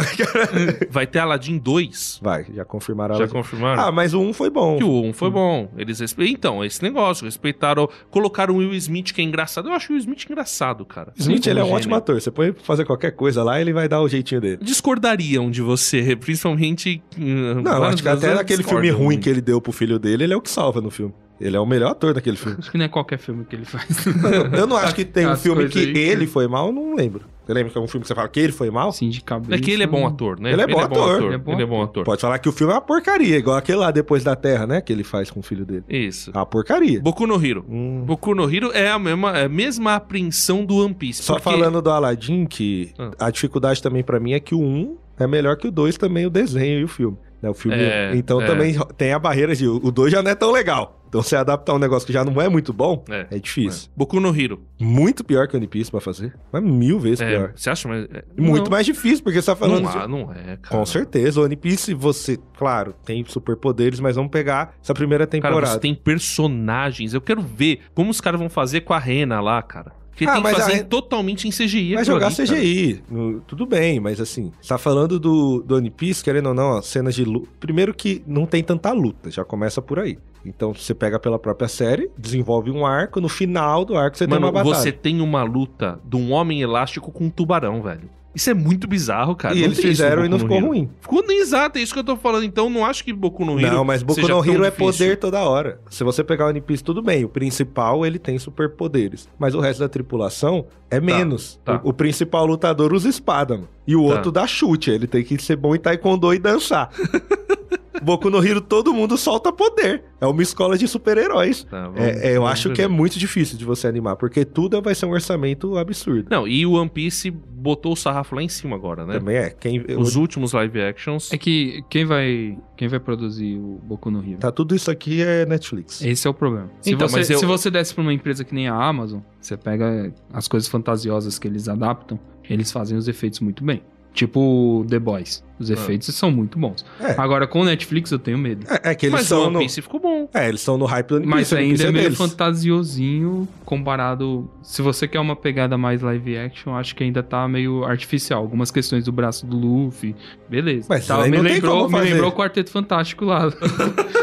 Vai ter Aladdin 2. Vai, já confirmaram. Já confirmaram? Ah, mas o 1 foi bom. Que o 1 foi bom. Eles respe... Então, esse negócio, respeitaram. Colocaram o Will Smith, que é engraçado. Eu acho o Will Smith engraçado, cara. Smith, ele é um Gênio. ótimo ator. Você pode fazer qualquer coisa lá, ele vai dar o jeitinho dele. Discordariam de você, principalmente. hum, Não, acho que até naquele filme ruim muito. que ele deu pro filho dele, ele é o que salva no filme. Ele é o melhor ator daquele filme. Acho que não é qualquer filme que ele faz. Eu não acho que tem um As filme coisas que aí ele foi mal, eu não lembro. Você lembra que é um filme que você fala que ele foi mal? De cabeça. É que ele é bom ator, né? Ele é bom ator. Ele é bom ator. Pode falar que o filme é uma porcaria, igual aquele lá depois da Terra, né? Que ele faz com o filho dele. Isso. É uma porcaria. Boku no Hero. Hum. Boku no Hero é a mesma, é a mesma apreensão do One Piece. Só porque- falando do Aladdin, que Ah. a dificuldade também pra mim é que o 1 é melhor que o 2 também, o desenho e o filme. Né? O filme É, então é. também tem a barreira de o 2 já não é tão legal. Então você adaptar um negócio que já não é muito bom, É, é, difícil. Boku no Hero. Muito pior que o One Piece pra fazer. Mas mil vezes É, pior. você acha? Mas, é- Muito não, mais difícil, porque você tá falando. Não, de- há, não é, cara. Com certeza, o One Piece, você, claro, tem superpoderes, mas vamos pegar essa primeira Cara, temporada. você tem personagens. Eu quero ver como os caras vão fazer com a Rena lá, cara. Porque Ah, tem que a fazer Rena- totalmente em CGI. Vai jogar ali. CGI, no- tudo bem, mas assim, você tá falando do, do One Piece, querendo ou não, ó, cenas de luta. Primeiro que não tem tanta luta, já começa por aí. Então você pega pela própria série, desenvolve um arco, no final do arco você Mano, tem uma batalha. você tem uma luta de um homem elástico com um tubarão, velho. Isso é muito bizarro, cara. e Não eles fizeram e não ficou Hero. ruim. Ficou nem exato, é isso que eu tô falando. Então não acho que Boku no Hero Não, mas Boku no Hero é poder toda hora. Se você pegar o One Piece, tudo bem. O principal, ele tem superpoderes. Mas o resto da tripulação é menos. tá. O, o principal lutador usa espada, mano. E o Tá. outro dá chute. Ele tem que ser bom em taekwondo e dançar. Boku no Hero, todo mundo solta poder. É uma escola de super-heróis. Tá, É, é, eu acho ver. que é muito difícil de você animar, porque tudo vai ser um orçamento absurdo. Não, e o One Piece botou o sarrafo lá em cima agora, né? Também é. Quem, eu- Os últimos live actions. É que quem vai, quem vai produzir o Boku no Hero? Tá, tudo isso aqui é Netflix. Esse é o problema. Se, Então, você, mas eu- se você desse pra uma empresa que nem a Amazon, você pega as coisas fantasiosas que eles adaptam, eles fazem os efeitos muito bem. Tipo The Boys. Os efeitos são muito bons. É. Agora, com o Netflix, eu tenho medo. É, é que eles Mas o são One no... Piece ficou bom. É, eles estão no hype do One Piece. Mas ainda é meio deles. fantasiosinho comparado. Se você quer uma pegada mais live action, acho que ainda tá meio artificial. Algumas questões do braço do Luffy, beleza. Mas Tá, me, lembrou, me lembrou o Quarteto Fantástico lá.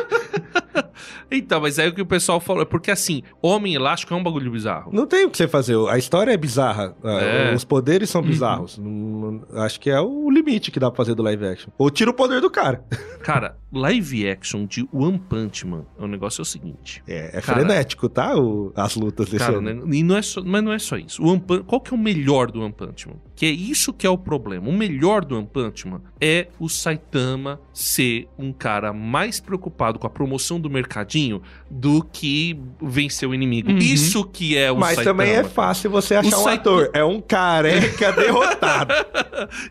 Então, mas aí o que o pessoal falou é porque assim, Homem Elástico é um bagulho bizarro. Não tem o que você fazer. A história é bizarra. Ah, É. Os poderes são bizarros. Não- não- acho que é o limite que dá pra fazer do live action. Ou tira o poder do cara. Cara, live action de One Punch Man, o negócio é o seguinte. É, é Cara. frenético, tá? O- as lutas desse Cara, ano. né, e não é só, mas não é só isso. O One Punch- qual que é o melhor do One Punch Man? Que é isso que é o problema. O melhor do One Punch Man é o Saitama ser um cara mais preocupado com a promoção do mercadinho do que vencer o inimigo. Uhum. Isso que é o Mas Saitama. também é fácil você achar O um Saitama- ator. É um careca derrotado.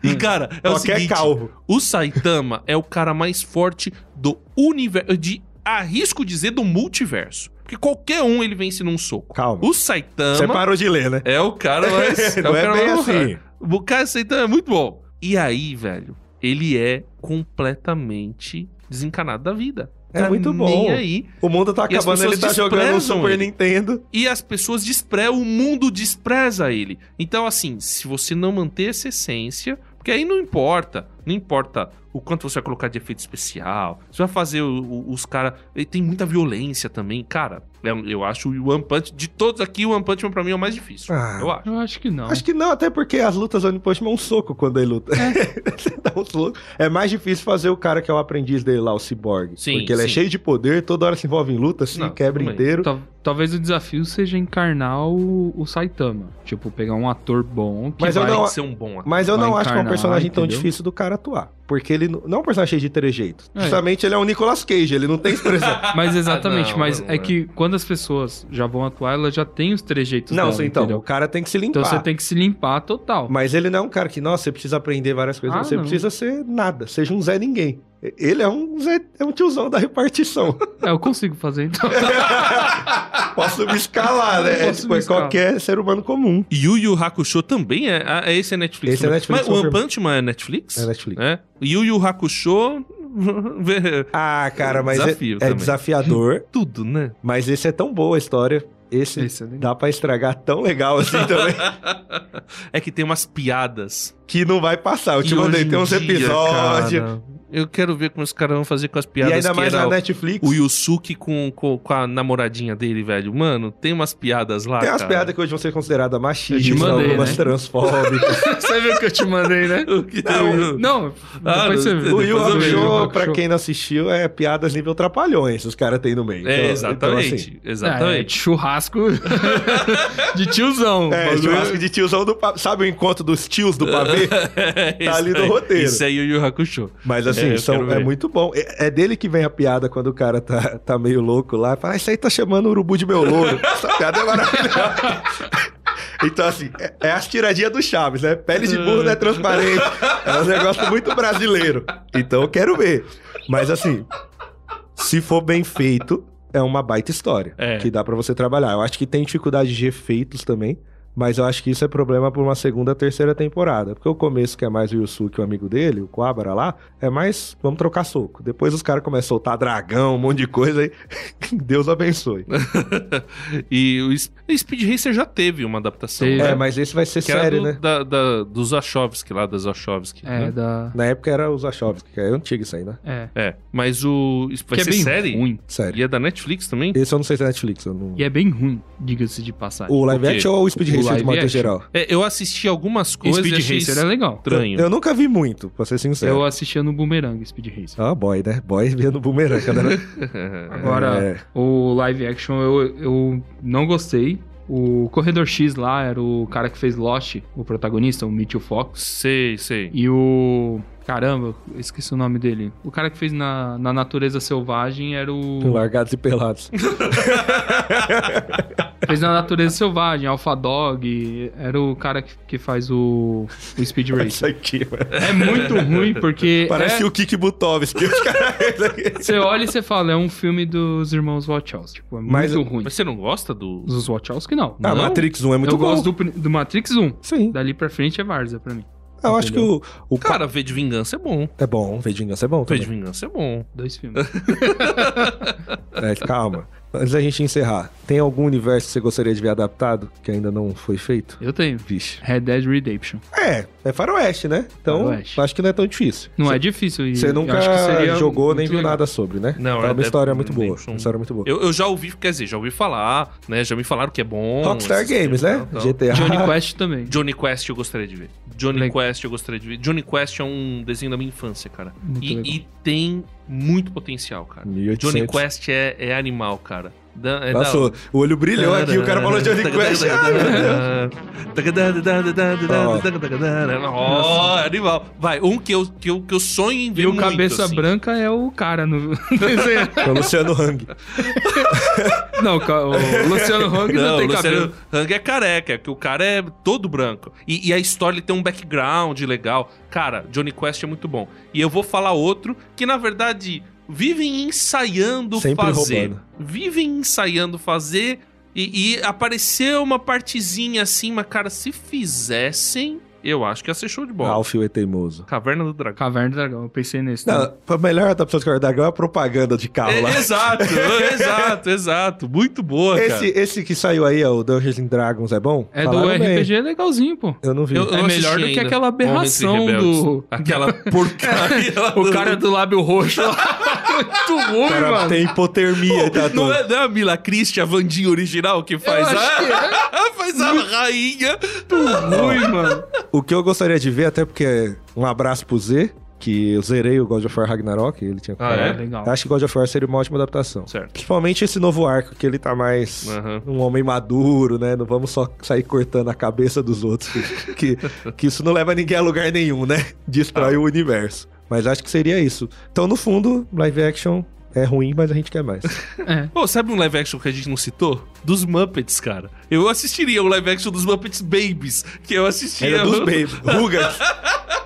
E cara, é o Qualquer seguinte, calvo. o Saitama é o cara mais forte do universo, de arrisco dizer do multiverso. Porque qualquer um ele vence num soco. Calma. O Saitama Você parou de ler, né? é o cara mais. Não o é cara bem assim. O cara Saitama é muito bom. E aí, velho, ele é completamente desencanado da vida. É Tá muito bom. Nem aí. O mundo tá acabando, ele tá jogando desprezam Super ele. Nintendo. E as pessoas desprezam, o mundo despreza ele. Então, assim, se você não manter essa essência, porque aí não importa, não importa o quanto você vai colocar de efeito especial, você vai fazer o- o- os caras. Tem muita violência também, cara. É Eu acho o One Punch, de todos aqui, o One Punch Man pra mim é o mais difícil. Ah. eu acho. Eu acho que não. Acho que não, até porque as lutas One Punch Man é um soco quando ele luta. Você dá um soco. É mais difícil fazer o cara que é o aprendiz dele lá, o Cyborg. Sim, porque ele é sim. cheio de poder, toda hora se envolve em luta, se Não, quebra inteiro. Tal- Talvez o desafio seja encarnar o, o Saitama. Tipo, pegar um ator bom que Mas eu vai... não- ser um bom ator. Mas eu Vai não acho que é um personagem tão entendeu? difícil do cara atuar. Porque ele não é um personagem cheio de trejeitos. É. Justamente ele é um Nicolas Cage, ele não tem expressão. Mas exatamente, Não, mas não é é. que quando as pessoas já vão atuar, elas já têm os trejeitos não, dela, então, entendeu? o cara tem que se limpar. Então você tem que se limpar total. Mas ele não é um cara que, nossa, você precisa aprender várias coisas. Ah, você não. precisa ser nada, seja um Zé Ninguém. Ele é um Zé, é um tiozão da repartição. É, eu consigo fazer então. Posso me escalar, né? É, tipo, me é escalar. qualquer ser humano comum. Yu Yu Hakusho também é. ah, Esse é Netflix. Esse é também. Netflix, Mas o One. Punch Man é Netflix? É Netflix. É. Yu Yu Hakusho. Ah, cara, mas é- Desafio é, também. desafiador. Tudo, né? Mas esse é tão boa a história. Esse, Esse é dá pra estragar tão legal assim também. É que tem umas piadas. Que não vai passar. Eu te E mandei, tem em uns episódios. eu quero ver como os caras vão fazer com as E piadas ainda que mais era na Netflix. o Yusuke com, com, com a namoradinha dele, velho. Mano, tem umas piadas lá, Tem umas cara. piadas que hoje vão ser consideradas machistas, Eu te mandei, algumas né? transfóbicas. você viu que eu te mandei, né? O que- Não, Não, Ah, depois você vê. o Yu. Hakusho, pra quem não assistiu, é piadas nível trapalhões, os caras têm no meio. É, Então- exatamente. então, assim, É, exatamente. churrasco de tiozão. É, Bagulho- churrasco de tiozão do. Sabe o encontro dos tios do pavê? Tá ali no roteiro. Isso é Yu Yu Hakusho. Mas assim, É, são- é muito bom. É, é dele que vem a piada quando o cara tá, tá meio louco lá. Fala, ah, isso aí tá chamando o urubu de meu louro. Essa piada é maravilhosa. Então, assim, é, é as tiradinhas do Chaves, né? Pele de burro não é transparente. É um negócio muito brasileiro. Então eu quero ver. Mas assim, se for bem feito, é uma baita história. É. Que dá pra você trabalhar. Eu acho que tem dificuldade de efeitos também. Mas eu acho que isso é problema por uma segunda, terceira temporada. Porque o começo, que é mais o Yusuke, o amigo dele, o Quabara lá, é mais vamos trocar soco. Depois os caras começam a soltar dragão, um monte de coisa aí. Deus abençoe. e o Speed Racer já teve uma adaptação. Teve. né? É, mas esse vai ser Que era sério, do, né? da, da, do lá, da Zachowski. É, né? da... Na época era os Achovski, que é antigo isso aí, né? É. É, mas o. Isso vai Que é ser bem série? ruim. Sério. E é da Netflix também? Esse eu não sei se é Netflix. Eu não... E é bem ruim, diga-se de passagem. O live action ou o Speed O Racer Live de modo action. geral? É, eu assisti algumas coisas Speed achei Racer é legal. estranho. Eu nunca vi muito, pra ser sincero. Eu assistia no Boomerang Speed Racer. Ah, boy, né? Boy vendo boomerang. Quando era... Agora, É. o live action eu, eu não gostei. O Corredor X lá era o cara que fez Lost, o protagonista, o Mitchell Fox. Sei, sei. E o. Caramba, eu esqueci o nome dele. O cara que fez na, na Natureza Selvagem era o. Largados e pelados. Fez na Natureza Selvagem, Alpha Dog. Era o cara que, que faz o, o Speed Isso Racer. aqui, mano. É muito ruim, porque. Parece é- o Kik Butovski. Os caras- Você olha e você fala, é um filme dos irmãos Wachowski. Tipo, é Mas- muito ruim. Mas você não gosta do. Dos Wachowski, não. Ah, Não? Matrix 1 é muito eu bom. gosto do, do Matrix 1. Sim. Dali pra frente é Varza pra mim. Eu acho que o, o Cara, V de Vingança é bom. É bom, V de Vingança é bom V de também. Vingança é bom. Dois filmes. É, calma. Antes da gente encerrar, tem algum universo que você gostaria de ver adaptado que ainda não foi feito? Eu tenho. Vixe. Red Dead Redemption. É, é faroeste, né? Então, Faroeste. acho que não é tão difícil. Não Cê- é difícil. Você nunca acho que seria jogou nem viu legal. nada sobre, né? Não, Então é uma história muito boa. Uma história muito boa. Eu, eu já ouvi, quer dizer, já ouvi falar, né? Já me falaram que é bom. Rockstar Games, né? tal. GTA. Johnny Quest também. Johnny Quest eu gostaria de ver. Johnny Legal. Quest eu gostaria de ver. Johnny Quest é um desenho da minha infância, cara. Muito E, legal. e tem muito potencial, cara. 1800. Johnny Quest é, é animal, cara. Da, é da- o- olho brilhou aqui, o cara falou Johnny Quest. Ai, meu Deus. Ó, animal. Vai, um que eu, que eu, que eu sonho em ver E o muito, Cabeça assim. Branca é o cara no desenho. É o Luciano Hang. Não, o Luciano Huck não, Não, tem o Luciano cabelo. Hang é careca, que o cara é todo branco. E, e a história ele tem um background legal. Cara, Johnny Quest é muito bom. E eu vou falar outro que, na verdade, vivem ensaiando Sempre fazer. roubando. Vivem ensaiando fazer. E, e apareceu uma partezinha assim, mas, cara, se fizessem, eu acho que ia ser show de bola. Alfio é teimoso. Caverna do Dragão. Caverna do Dragão, eu pensei nesse. Não, também. a melhor adaptação de Caverna do Dragão é a propaganda de carro lá. É, exato, exato, exato. Muito boa, Esse, cara. esse que saiu aí, ó, o Dungeons and Dragons, é bom? É do Falaram bem. RPG legalzinho, pô. Eu não vi. Eu- eu é não melhor do que aquela aberração e do. Aquela porcaria. O cara do lábio roxo lá. Muito ruim, O cara mano. tem hipotermia e tá Não todo. é, não é a Mila Christie, a Vandinha original, que faz acho a... que é. faz a rainha. ruim, mano. O que eu gostaria de ver, até porque um abraço pro Z, que eu zerei o God of War Ragnarok, ele tinha Ah, é? Legal. Acho que God of War seria uma ótima adaptação. Certo. Principalmente esse novo arco, que ele tá mais Aham. um homem maduro, né? Não vamos só sair cortando a cabeça dos outros. Que, que, que isso não leva ninguém a lugar nenhum, né? Destrói o universo. Mas acho que seria isso. Então, no fundo, live action é ruim, mas a gente quer mais. É. Pô, sabe um live action que a gente não citou? Dos Muppets, cara. Eu assistiria o live action dos Muppets Babies, que eu assistia. Era dos Baby. Rugrats.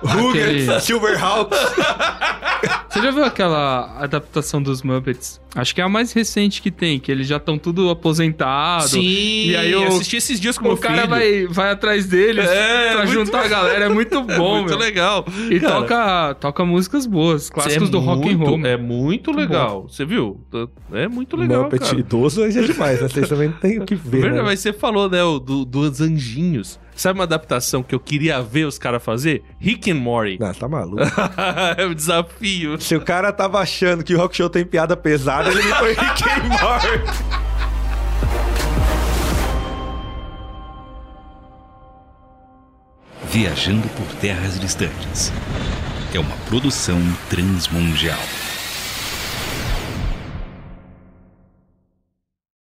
Rugrats, Aquele- Silverhawks. Você já viu aquela adaptação dos Muppets? Acho que é a mais recente que tem, que eles já estão tudo aposentados. Sim, E aí o- assisti esses dias com O meu cara filho. vai, vai atrás deles É, pra muito- juntar a galera. É muito bom, muito meu. legal. E Cara, toca, toca músicas boas, clássicos é do rock and muito- roll. É muito legal. Você viu? É muito legal, Muppet cara. idoso é demais, né? Vocês também têm o que ver, Verdade, né? mas você falou, né, o do, dos anjinhos. Sabe uma adaptação que eu queria ver os caras fazer? Rick and Morty. Não, tá maluco. é um desafio. Se o cara tava achando que o Rock Show tem piada pesada, ele me foi Rick and Morty. Viajando por terras distantes. É uma produção transmundial.